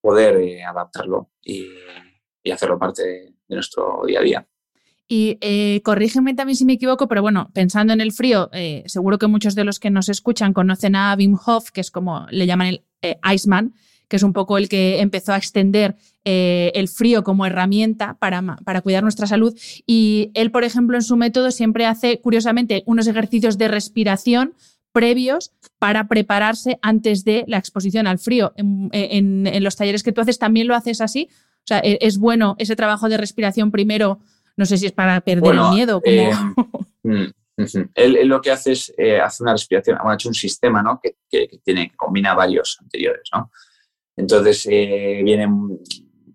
poder eh, adaptarlo y, hacerlo parte de, nuestro día a día. Y corrígeme también si me equivoco, pero bueno, pensando en el frío, seguro que muchos de los que nos escuchan conocen a Wim Hof, que es como le llaman el Iceman, que es un poco el que empezó a extender eh, el frío como herramienta para, para, cuidar nuestra salud. Y él, por ejemplo, en su método siempre hace, curiosamente, unos ejercicios de respiración previos para prepararse antes de la exposición al frío. En, los talleres que tú haces también lo haces así. O sea, e, es bueno ese trabajo de respiración primero, no sé si es para perder el miedo. Eh, mm, él, lo que hace es eh, hace una respiración, ha hecho un sistema ¿no? que, que, tiene, que combina varios anteriores. ¿no? Entonces, eh, viene,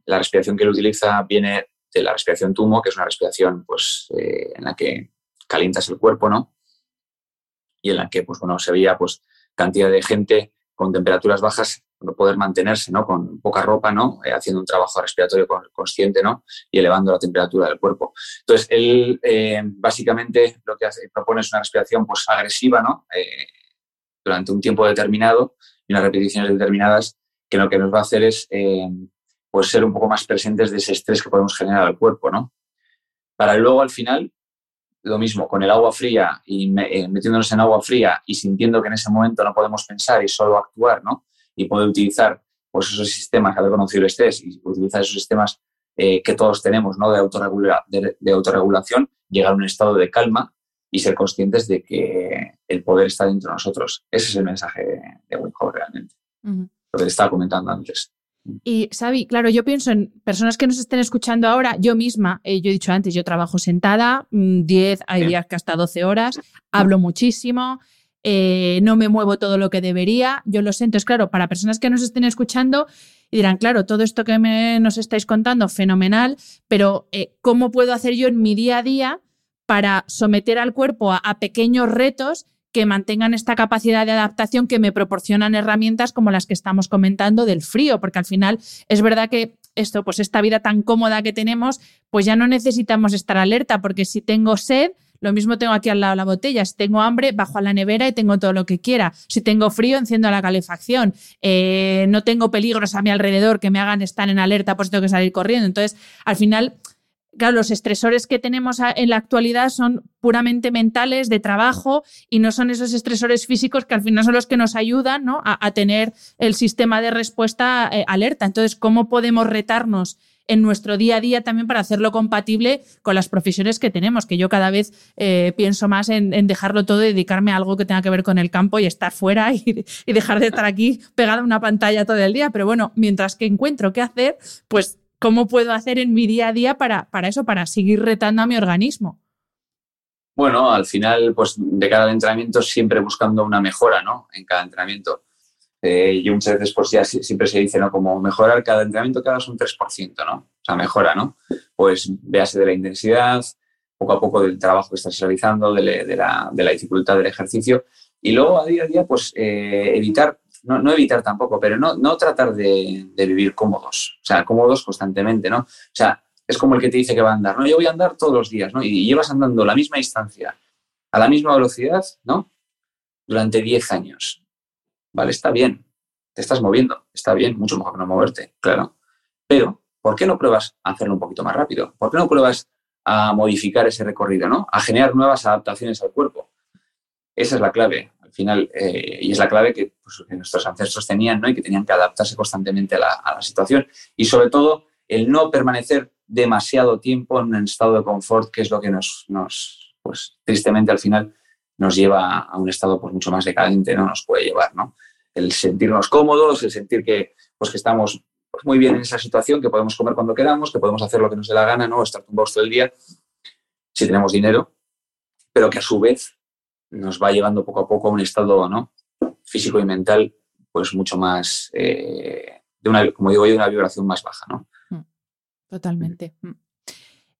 la respiración que él utiliza viene de la respiración tumo, que es una respiración pues, eh, en la que calientas el cuerpo, ¿no? Y en la que, pues, bueno, se veía pues, cantidad de gente con temperaturas bajas poder mantenerse, ¿no? Con poca ropa, ¿no? Eh, haciendo un trabajo respiratorio consciente, ¿no? Y elevando la temperatura del cuerpo. Entonces, él básicamente lo que propone es una respiración, pues, agresiva, ¿no? durante un tiempo determinado y unas repeticiones determinadas que lo que nos va a hacer es eh, pues ser un poco más presentes de ese estrés que podemos generar al cuerpo, ¿no? Para luego al final, lo mismo, con el agua fría y eh, metiéndonos en agua fría y sintiendo que en ese momento no podemos pensar y solo actuar, ¿no? Y poder utilizar pues, esos sistemas, haber conocido el estrés y utilizar esos sistemas eh, que todos tenemos, ¿no? De, de, autorregulación, llegar a un estado de calma y ser conscientes de que el poder está dentro de nosotros. Ese es el mensaje de Wim realmente lo que estaba comentando antes. Y Xavi, claro, yo pienso en personas que nos estén escuchando ahora, yo misma, eh, yo he dicho antes, yo trabajo sentada 10, mm, hay días que hasta 12 horas, hablo muchísimo, eh, no me muevo todo lo que debería, yo lo siento, es claro, para personas que nos estén escuchando, y dirán, claro, todo esto que me, nos estáis contando, fenomenal, pero eh, ¿cómo puedo hacer yo en mi día a día para someter al cuerpo a, pequeños retos que mantengan esta capacidad de adaptación que me proporcionan herramientas como las que estamos comentando del frío, porque al final es verdad que esto, pues esta vida tan cómoda que tenemos, pues ya no necesitamos estar alerta, porque si tengo sed, lo mismo tengo aquí al lado la botella. Si tengo hambre, bajo a la nevera y tengo todo lo que quiera. Si tengo frío, enciendo la calefacción. Eh, no tengo peligros a mi alrededor que me hagan estar en alerta, pues tengo que salir corriendo. Entonces, al final, claro, los estresores que tenemos en la actualidad son puramente mentales, de trabajo, y no son esos estresores físicos que al final son los que nos ayudan a, tener el sistema de respuesta eh, alerta. Entonces, ¿cómo podemos retarnos? en nuestro día a día también para hacerlo compatible con las profesiones que tenemos, que yo cada vez eh, pienso más en, dejarlo todo y dedicarme a algo que tenga que ver con el campo y estar fuera y, y dejar de estar aquí pegada a una pantalla todo el día. Pero bueno, mientras que encuentro qué hacer, pues ¿cómo puedo hacer en mi día a día para, para eso, para seguir retando a mi organismo? Bueno, al final, pues de cada entrenamiento siempre buscando una mejora, ¿no? En cada entrenamiento. Eh, y muchas veces pues ya siempre se dice, ¿no? Como mejorar cada entrenamiento cada es un 3%, ¿no? O sea, mejora, ¿no? Pues véase de la intensidad, poco a poco del trabajo que estás realizando, de, la, dificultad del ejercicio. Y luego a día a día, pues eh, evitar, no, evitar tampoco, pero no, no tratar de, vivir cómodos, o sea, cómodos constantemente, ¿no? O sea, es como el que te dice que va a andar, ¿no? Yo voy a andar todos los días, ¿no? Y llevas andando la misma distancia, a la misma velocidad, ¿no? Durante 10 años. Vale, está bien, te estás moviendo, está bien, mucho mejor que no moverte, claro. Pero, ¿por qué no pruebas a hacerlo un poquito más rápido? ¿Por qué no pruebas a modificar ese recorrido, ¿no? A generar nuevas adaptaciones al cuerpo. Esa es la clave, final, eh, y es la clave pues, que, nuestros ancestros tenían, ¿no? Y que tenían que adaptarse constantemente a la, situación. Y sobre todo, el no permanecer demasiado tiempo en un estado de confort, que es lo que nos, nos pues tristemente al final nos lleva a un estado pues, mucho más decadente, ¿no? Nos puede llevar, ¿no? El sentirnos cómodos, el sentir que, pues, que estamos pues, muy bien en esa situación, que podemos comer cuando queramos, que podemos hacer lo que nos dé la gana, ¿no? Estar tumbados todo el día, si tenemos dinero, pero que a su vez nos va llevando poco a poco a un estado, ¿no? Físico y mental, pues mucho más, eh, de una, como digo yo, de una vibración más baja, ¿no? Mm, totalmente. Mm.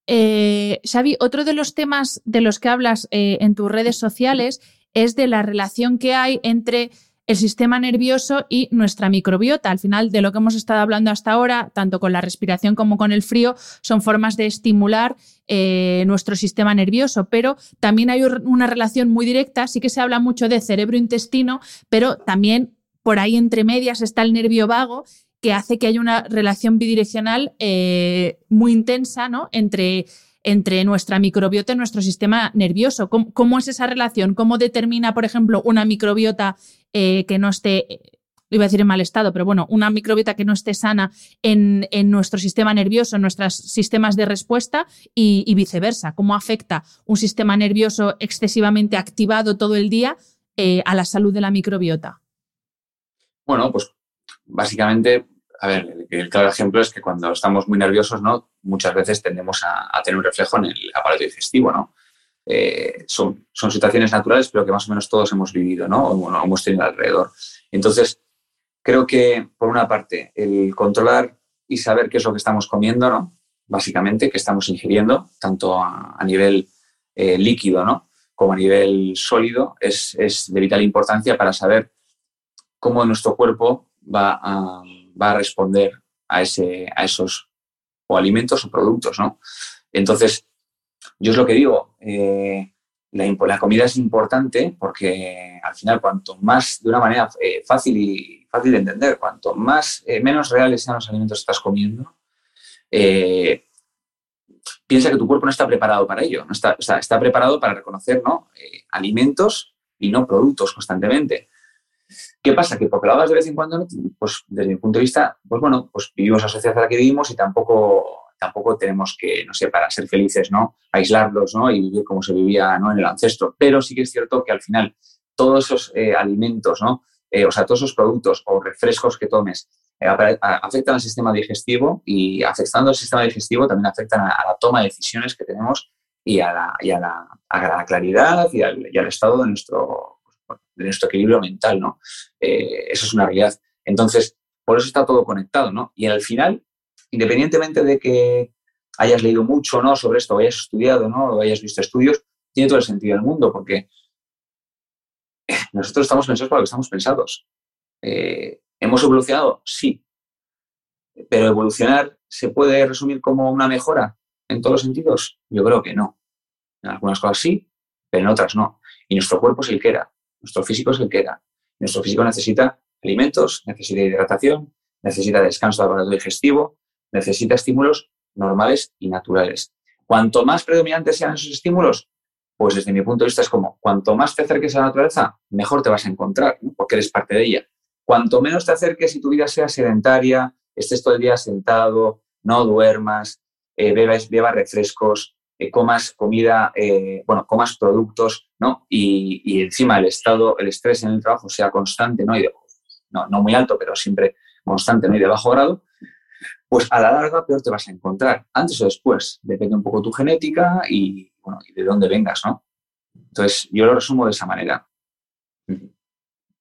Eh, Xavi, otro de los temas de los que hablas eh, en tus redes sociales es de la relación que hay entre el sistema nervioso y nuestra microbiota. Al final, de lo que hemos estado hablando hasta ahora, tanto con la respiración como con el frío, son formas de estimular eh, nuestro sistema nervioso, pero también hay una relación muy directa, sí que se habla mucho de cerebro-intestino, pero también por ahí entre medias está el nervio vago que hace que haya una relación bidireccional eh, muy intensa ¿no? entre, entre nuestra microbiota y nuestro sistema nervioso. ¿Cómo, es esa relación? ¿Cómo determina, por ejemplo, una microbiota eh, que no esté, iba a decir en mal estado, pero bueno, una microbiota que no esté sana en, nuestro sistema nervioso, en nuestros sistemas de respuesta y, viceversa? ¿Cómo afecta un sistema nervioso excesivamente activado todo el día eh, a la salud de la microbiota? Bueno, pues básicamente a ver, el, claro ejemplo es que cuando estamos muy nerviosos, ¿no? Muchas veces tendemos a, tener un reflejo en el aparato digestivo, ¿no? Eh, son, son situaciones naturales, pero que más o menos todos hemos vivido, ¿no? O hemos tenido alrededor. Entonces, creo que, por una parte, el controlar y saber qué es lo que estamos comiendo, ¿no? Básicamente, qué estamos ingiriendo, tanto a, nivel eh, líquido, ¿no? Como a nivel sólido, es, es de vital importancia para saber cómo nuestro cuerpo va a va a responder a, ese, a esos o alimentos o productos, ¿no? Entonces, yo es lo que digo, eh, la, comida es importante porque al final cuanto más, de una manera eh, fácil y fácil de entender, cuanto más, eh, menos reales sean los alimentos que estás comiendo, piensa que tu cuerpo no está preparado para ello, no está, está preparado para reconocer ¿no? alimentos y no productos constantemente. ¿Qué pasa? Que porque lo hagas de vez en cuando, pues desde mi punto de vista, pues bueno, pues vivimos la sociedad en la que vivimos y tampoco, tampoco tenemos que, no sé, para ser felices, ¿no? Aislarlos, ¿no? Y vivir como se vivía, ¿no? En el ancestro. Pero sí que es cierto que al final todos esos eh, alimentos, ¿no? Eh, o sea, todos esos productos o refrescos que tomes eh, afectan al sistema digestivo y afectando al sistema digestivo también afectan a, la toma de decisiones que tenemos y a la, claridad y al, estado de nuestro de nuestro equilibrio mental, ¿no? Eh, eso es una realidad. Entonces, por eso está todo conectado, ¿no? Y al final, independientemente de que hayas leído mucho ¿no? sobre esto, o hayas estudiado, ¿no? o hayas visto estudios, tiene todo el sentido del mundo, porque nosotros estamos pensados para lo que estamos pensados. Eh, ¿Hemos evolucionado? Sí. Pero evolucionar se puede resumir como una mejora en todos los sentidos? Yo creo que no. En algunas cosas sí, pero en otras no. Y nuestro cuerpo es el que era, nuestro físico es el que era. Nuestro físico necesita alimentos, necesita hidratación, necesita descanso del aparato digestivo, necesita estímulos normales y naturales. Cuanto más predominantes sean esos estímulos, pues desde mi punto de vista es como, cuanto más te acerques a la naturaleza, mejor te vas a encontrar, porque eres parte de ella. Cuanto menos te acerques y tu vida sea sedentaria, estés todo el día sentado, no duermas, eh, bebas, refrescos, eh, comas comida, eh, bueno, comas productos, ¿no? Y, encima el estado, el estrés en el trabajo sea constante, ¿no? Y no, no muy alto, pero siempre constante, ¿no? Y de bajo grado, pues a la larga peor te vas a encontrar, antes o después. Depende un poco tu genética y, bueno, y de dónde vengas, ¿no? Entonces, yo lo resumo de esa manera.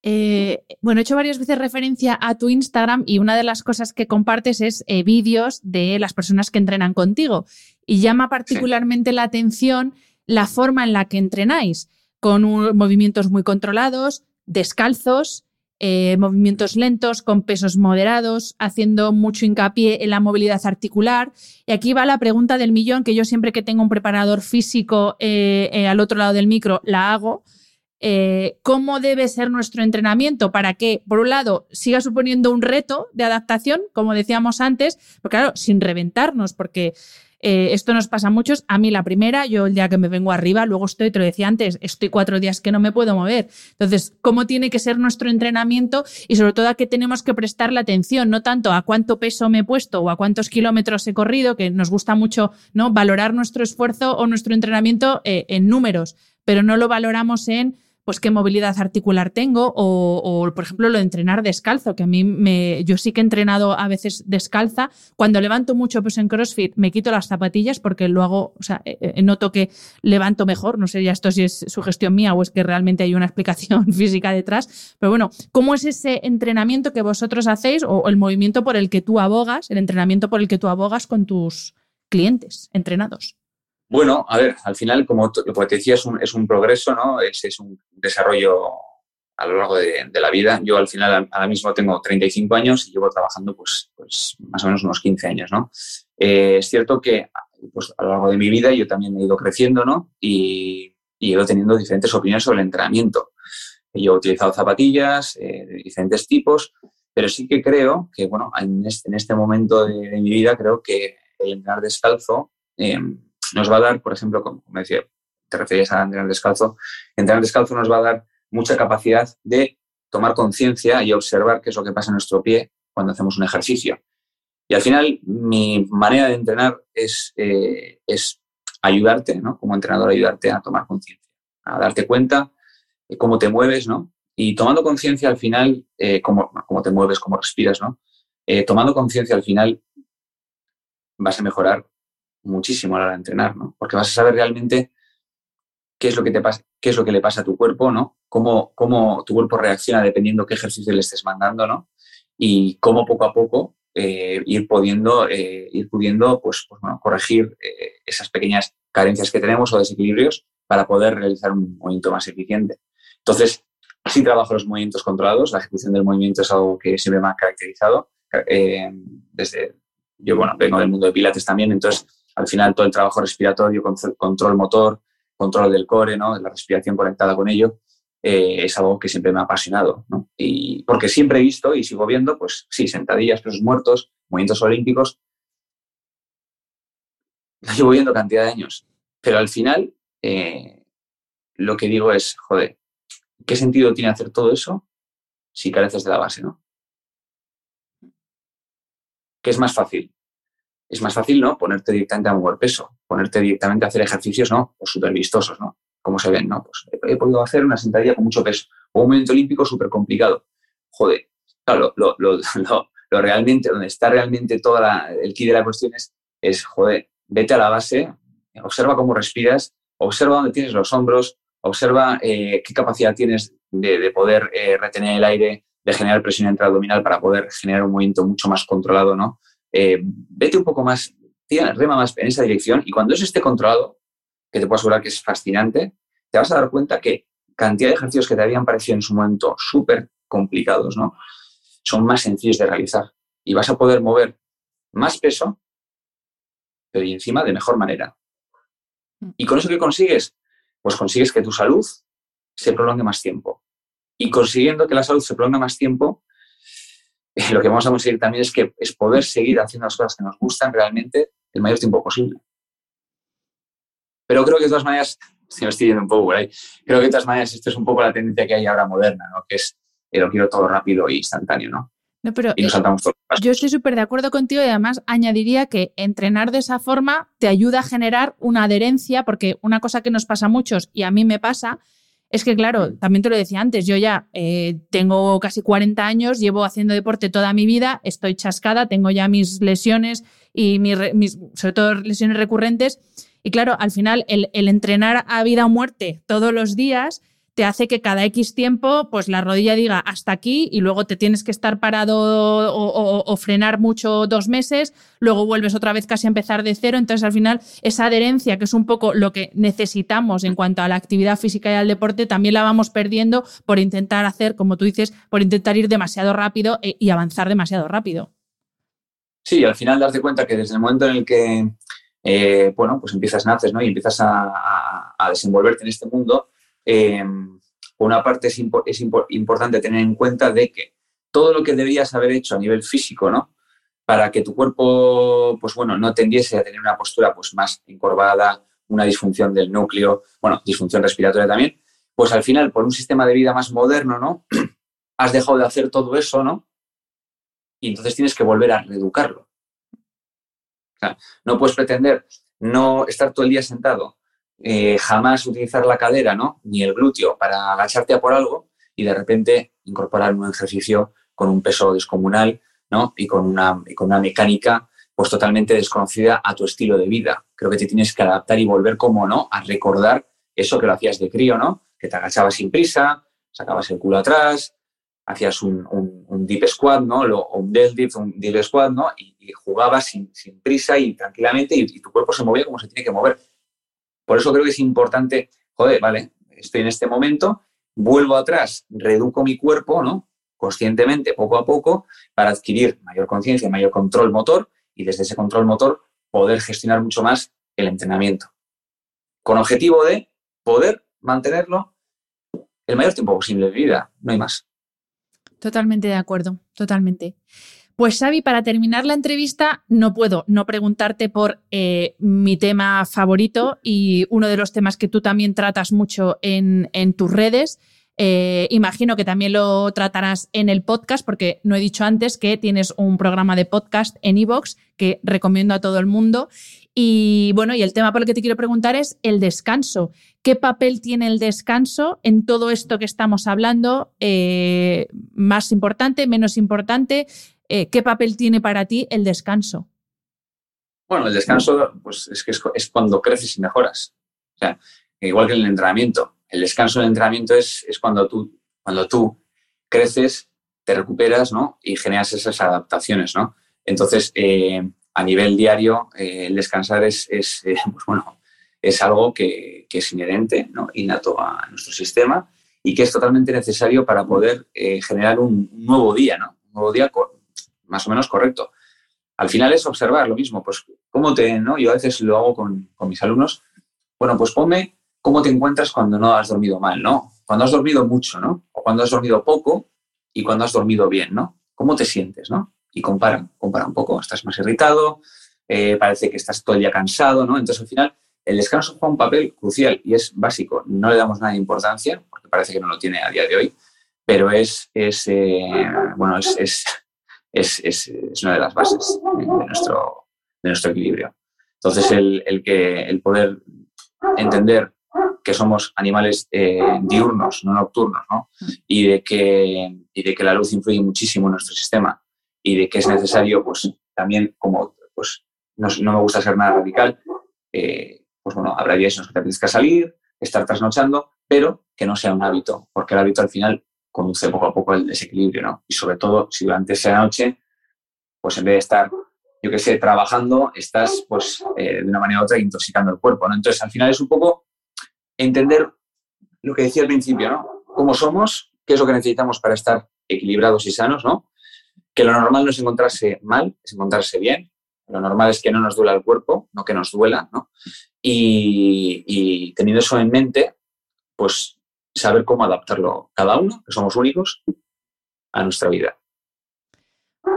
Eh, bueno, he hecho varias veces referencia a tu Instagram y una de las cosas que compartes es eh, vídeos de las personas que entrenan contigo. Y llama particularmente la atención la forma en la que entrenáis, con movimientos muy controlados, descalzos, eh, movimientos lentos con pesos moderados, haciendo mucho hincapié en la movilidad articular. Y aquí va la pregunta del millón, que yo siempre que tengo un preparador físico eh, eh, al otro lado del micro, la hago. ¿Cómo debe ser nuestro entrenamiento para que, por un lado, siga suponiendo un reto de adaptación, como decíamos antes, pero claro, sin reventarnos, porque eh, esto nos pasa a muchos. A mí la primera, yo el día que me vengo arriba, luego estoy, te lo decía antes, estoy cuatro días que no me puedo mover. Entonces, ¿cómo tiene que ser nuestro entrenamiento? Y sobre todo a qué tenemos que prestarle atención, no tanto a cuánto peso me he puesto o a cuántos kilómetros he corrido, que nos gusta mucho ¿no? valorar nuestro esfuerzo o nuestro entrenamiento eh, en números, pero no lo valoramos en pues qué movilidad articular tengo o, por ejemplo lo de entrenar descalzo, que a mí me, yo sí que he entrenado a veces descalza. Cuando levanto mucho peso en CrossFit me quito las zapatillas porque luego, o sea, eh, eh, noto que levanto mejor. No sé ya esto si es sugestión mía o es que realmente hay una explicación física detrás. Pero bueno, ¿cómo es ese entrenamiento que vosotros hacéis o el movimiento por el que tú abogas, el entrenamiento por el que tú abogas con tus clientes entrenados? Bueno, a ver, al final, como que te decía, es un, es un progreso, ¿no? Es, un desarrollo a lo largo de, la vida. Yo al final, ahora mismo tengo 35 años y llevo trabajando pues, pues más o menos unos 15 años, ¿no? Eh, es cierto que pues, a lo largo de mi vida yo también he ido creciendo, ¿no? Y, y he ido teniendo diferentes opiniones sobre el entrenamiento. Yo he utilizado zapatillas eh, de diferentes tipos, pero sí que creo que, bueno, en este, en momento de, mi vida creo que el entrenar descalzo eh, nos va a dar, por ejemplo, como, decía, te referías a entrenar descalzo, entrenar descalzo nos va a dar mucha capacidad de tomar conciencia y observar qué es lo que pasa en nuestro pie cuando hacemos un ejercicio. Y al final, mi manera de entrenar es, eh, es ayudarte, ¿no? Como entrenador, ayudarte a tomar conciencia, a darte cuenta de cómo te mueves, ¿no? Y tomando conciencia al final, eh, cómo, te mueves, cómo respiras, ¿no? Eh, tomando conciencia al final, vas a mejorar muchísimo a la hora de entrenar, ¿no? Porque vas a saber realmente qué es lo que te pasa, qué es lo que le pasa a tu cuerpo, ¿no? Cómo, cómo tu cuerpo reacciona dependiendo qué ejercicio le estés mandando, ¿no? Y cómo poco a poco eh, ir pudiendo, eh, ir pudiendo pues, pues bueno, corregir eh, esas pequeñas carencias que tenemos o desequilibrios para poder realizar un movimiento más eficiente. Entonces, sí trabajo los movimientos controlados, la ejecución del movimiento es algo que siempre me ha caracterizado. desde, yo, bueno, vengo del mundo de Pilates también, entonces al final todo el trabajo respiratorio, control motor, control del core, ¿no? la respiración conectada con ello, eh, es algo que siempre me ha apasionado. ¿no? Y porque siempre he visto y sigo viendo, pues sí, sentadillas, pesos muertos, movimientos olímpicos. Lo llevo viendo cantidad de años. Pero al final, eh, lo que digo es, joder, ¿qué sentido tiene hacer todo eso si careces de la base, no? ¿Qué es más fácil? Es más fácil, ¿no? Ponerte directamente a mover peso, ponerte directamente a hacer ejercicios, ¿no? Pues súper vistosos, ¿no? Como se ven, ¿no? Pues he, podido hacer una sentadilla con mucho peso o un movimiento olímpico súper complicado. Joder, claro, lo, lo, lo, realmente, donde está realmente todo el key de la cuestión es, es, joder, vete a la base, observa cómo respiras, observa dónde tienes los hombros, observa eh, qué capacidad tienes de, poder eh, retener el aire, de generar presión intraabdominal para poder generar un movimiento mucho más controlado, ¿no? Eh, vete un poco más, rema más en esa dirección y cuando eso esté controlado, que te puedo asegurar que es fascinante, te vas a dar cuenta que cantidad de ejercicios que te habían parecido en su momento súper complicados, ¿no? Son más sencillos de realizar y vas a poder mover más peso, pero encima de mejor manera. Mm. ¿Y con eso qué consigues? Pues consigues que tu salud se prolongue más tiempo. Y consiguiendo que la salud se prolongue más tiempo, lo que vamos a conseguir también es que es poder seguir haciendo las cosas que nos gustan realmente el mayor tiempo posible. Pero creo que de todas maneras, si me estoy yendo un poco por ahí, creo que de todas maneras esto es un poco la tendencia que hay ahora moderna, ¿no? que es eh, lo quiero todo rápido e instantáneo. ¿no? No, pero eh, yo estoy súper de acuerdo contigo y además añadiría que entrenar de esa forma te ayuda a generar una adherencia, porque una cosa que nos pasa a muchos y a mí me pasa es que, claro, también te lo decía antes, yo ya eh, tengo casi 40 años, llevo haciendo deporte toda mi vida, estoy chascada, tengo ya mis lesiones y mis, sobre todo lesiones recurrentes. Y claro, al final el, el entrenar a vida o muerte todos los días te hace que cada X tiempo, pues la rodilla diga hasta aquí y luego te tienes que estar parado o, frenar mucho dos meses, luego vuelves otra vez casi a empezar de cero. Entonces, al final, esa adherencia, que es un poco lo que necesitamos en cuanto a la actividad física y al deporte, también la vamos perdiendo por intentar hacer, como tú dices, por intentar ir demasiado rápido e, y avanzar demasiado rápido. Sí, al final darte cuenta que desde el momento en el que, eh, bueno, pues empiezas, naces, ¿no? Y empiezas a, a desenvolverte en este mundo, eh, una parte es, importante tener en cuenta de que todo lo que deberías haber hecho a nivel físico, ¿no? Para que tu cuerpo, pues bueno, no tendiese a tener una postura pues más encorvada, una disfunción del núcleo, bueno, disfunción respiratoria también, pues al final, por un sistema de vida más moderno, ¿no? Has dejado de hacer todo eso, ¿no? Y entonces tienes que volver a reeducarlo. O sea, no puedes pretender no estar todo el día sentado eh, jamás utilizar la cadera, ¿no? Ni el glúteo para agacharte a por algo y de repente incorporar un ejercicio con un peso descomunal, ¿no? Y con una, con una mecánica pues totalmente desconocida a tu estilo de vida. Creo que te tienes que adaptar y volver, como no, a recordar eso que lo hacías de crío, ¿no? Que te agachabas sin prisa, sacabas el culo atrás, hacías un, un, deep squat, ¿no? O un deadlift, un deep squat, ¿no? Y, jugabas sin, prisa y tranquilamente y, tu cuerpo se movía como se tiene que mover. Por eso creo que es importante, joder, vale, estoy en este momento, vuelvo atrás, reduco mi cuerpo, ¿no? Conscientemente, poco a poco, para adquirir mayor conciencia, mayor control motor y desde ese control motor poder gestionar mucho más el entrenamiento. Con objetivo de poder mantenerlo el mayor tiempo posible de vida, no hay más. Totalmente de acuerdo, totalmente. Pues Xavi, para terminar la entrevista, no puedo no preguntarte por eh, mi tema favorito y uno de los temas que tú también tratas mucho en, tus redes. Eh, imagino que también lo tratarás en el podcast, porque no he dicho antes que tienes un programa de podcast en Evox que recomiendo a todo el mundo. Y bueno, y el tema por el que te quiero preguntar es el descanso. ¿Qué papel tiene el descanso en todo esto que estamos hablando? Eh, ¿Más importante, menos importante? Eh, ¿qué papel tiene para ti el descanso? Bueno, el descanso pues, es que es, cuando creces y mejoras. Igual que el entrenamiento. El descanso del entrenamiento es, es cuando, tú, cuando tú creces, te recuperas ¿no? y generas esas adaptaciones. ¿no? Entonces, eh, a nivel diario, eh, el descansar es, es pues, bueno, es algo que, que, es inherente, ¿no? innato a nuestro sistema y que es totalmente necesario para poder generar un, nuevo día, ¿no? un nuevo día más o menos correcto. Al final es observar lo mismo, pues cómo te, ¿no? Yo a veces lo hago con, mis alumnos, bueno, pues ponme cómo te encuentras cuando no has dormido mal, ¿no? Cuando has dormido mucho, ¿no? O cuando has dormido poco y cuando has dormido bien, ¿no? ¿Cómo te sientes, ¿no? Y compara, compara un poco, estás más irritado, eh, parece que estás todo el día cansado, ¿no? Entonces al final el descanso juega un papel crucial y es básico. No le damos nada de importancia, porque parece que no lo tiene a día de hoy, pero es, es eh, bueno, es, una de las bases de nuestro, de nuestro equilibrio. Entonces, el, que, el poder entender que somos animales eh, diurnos, no nocturnos, ¿no? Y, de que, y de que la luz influye muchísimo en nuestro sistema y de que es necesario, pues también, como pues, no, me gusta ser nada radical, eh, pues bueno, habrá días en los que te que salir, estar trasnochando, pero que no sea un hábito, porque el hábito al final conduce poco a poco al desequilibrio, ¿no? Y sobre todo, si durante esa noche, pues en vez de estar, yo qué sé, trabajando, estás, pues, eh, de una manera u otra intoxicando el cuerpo, ¿no? Entonces, al final es un poco entender lo que decía al principio, ¿no? Cómo somos, qué es lo que necesitamos para estar equilibrados y sanos, ¿no? Que lo normal no es encontrarse mal, es encontrarse bien. Lo normal es que no nos duela el cuerpo, no que nos duela, ¿no? Y teniendo eso en mente, pues saber cómo adaptarlo cada uno, que somos únicos, a nuestra vida.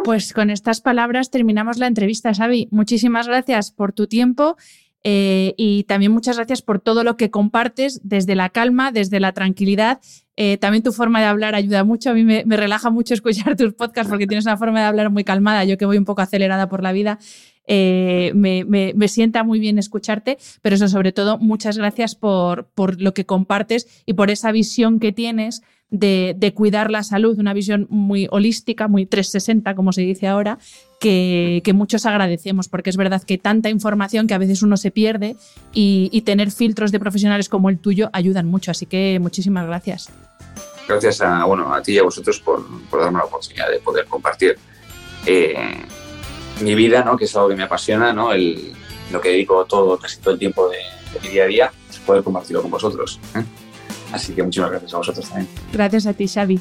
Pues con estas palabras terminamos la entrevista, Xavi. Muchísimas gracias por tu tiempo eh, y también muchas gracias por todo lo que compartes desde la calma, desde la tranquilidad. Eh, también tu forma de hablar ayuda mucho. A mí me, relaja mucho escuchar tus podcasts porque tienes una forma de hablar muy calmada. Yo que voy un poco acelerada por la vida, eh, me, sienta muy bien escucharte, pero eso sobre todo, muchas gracias por, por lo que compartes y por esa visión que tienes de, cuidar la salud, una visión muy holística, muy 360, como se dice ahora, que, muchos agradecemos, porque es verdad que tanta información que a veces uno se pierde y, tener filtros de profesionales como el tuyo ayudan mucho. Así que muchísimas gracias. Gracias a, bueno, a ti y a vosotros por, darme la oportunidad de poder compartir eh, mi vida, ¿no? que es algo que me apasiona, ¿no? El, lo que dedico todo, casi todo el tiempo de, mi día a día, poder compartirlo con vosotros. ¿eh? Así que muchísimas gracias a vosotros también. Gracias a ti, Xavi.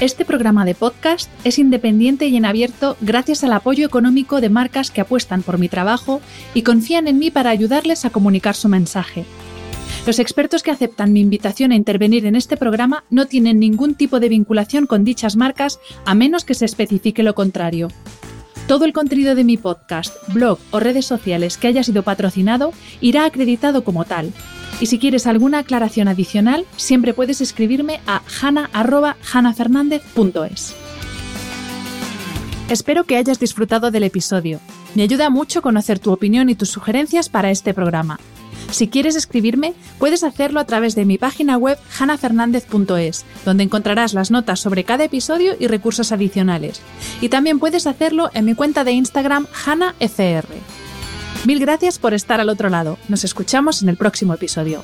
Este programa de podcast es independiente y en abierto gracias al apoyo económico de marcas que apuestan por mi trabajo y confían en mí para ayudarles a comunicar su mensaje. Los expertos que aceptan mi invitación a intervenir en este programa no tienen ningún tipo de vinculación con dichas marcas a menos que se especifique lo contrario. Todo el contenido de mi podcast, blog o redes sociales que haya sido patrocinado irá acreditado como tal. Y si quieres alguna aclaración adicional, siempre puedes escribirme a hana.hanafernandez.es. Espero que hayas disfrutado del episodio. Me ayuda mucho conocer tu opinión y tus sugerencias para este programa. Si quieres escribirme, puedes hacerlo a través de mi página web hanafernandez.es, donde encontrarás las notas sobre cada episodio y recursos adicionales. Y también puedes hacerlo en mi cuenta de Instagram hanafr. Mil gracias por estar al otro lado. Nos escuchamos en el próximo episodio.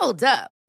Hold up.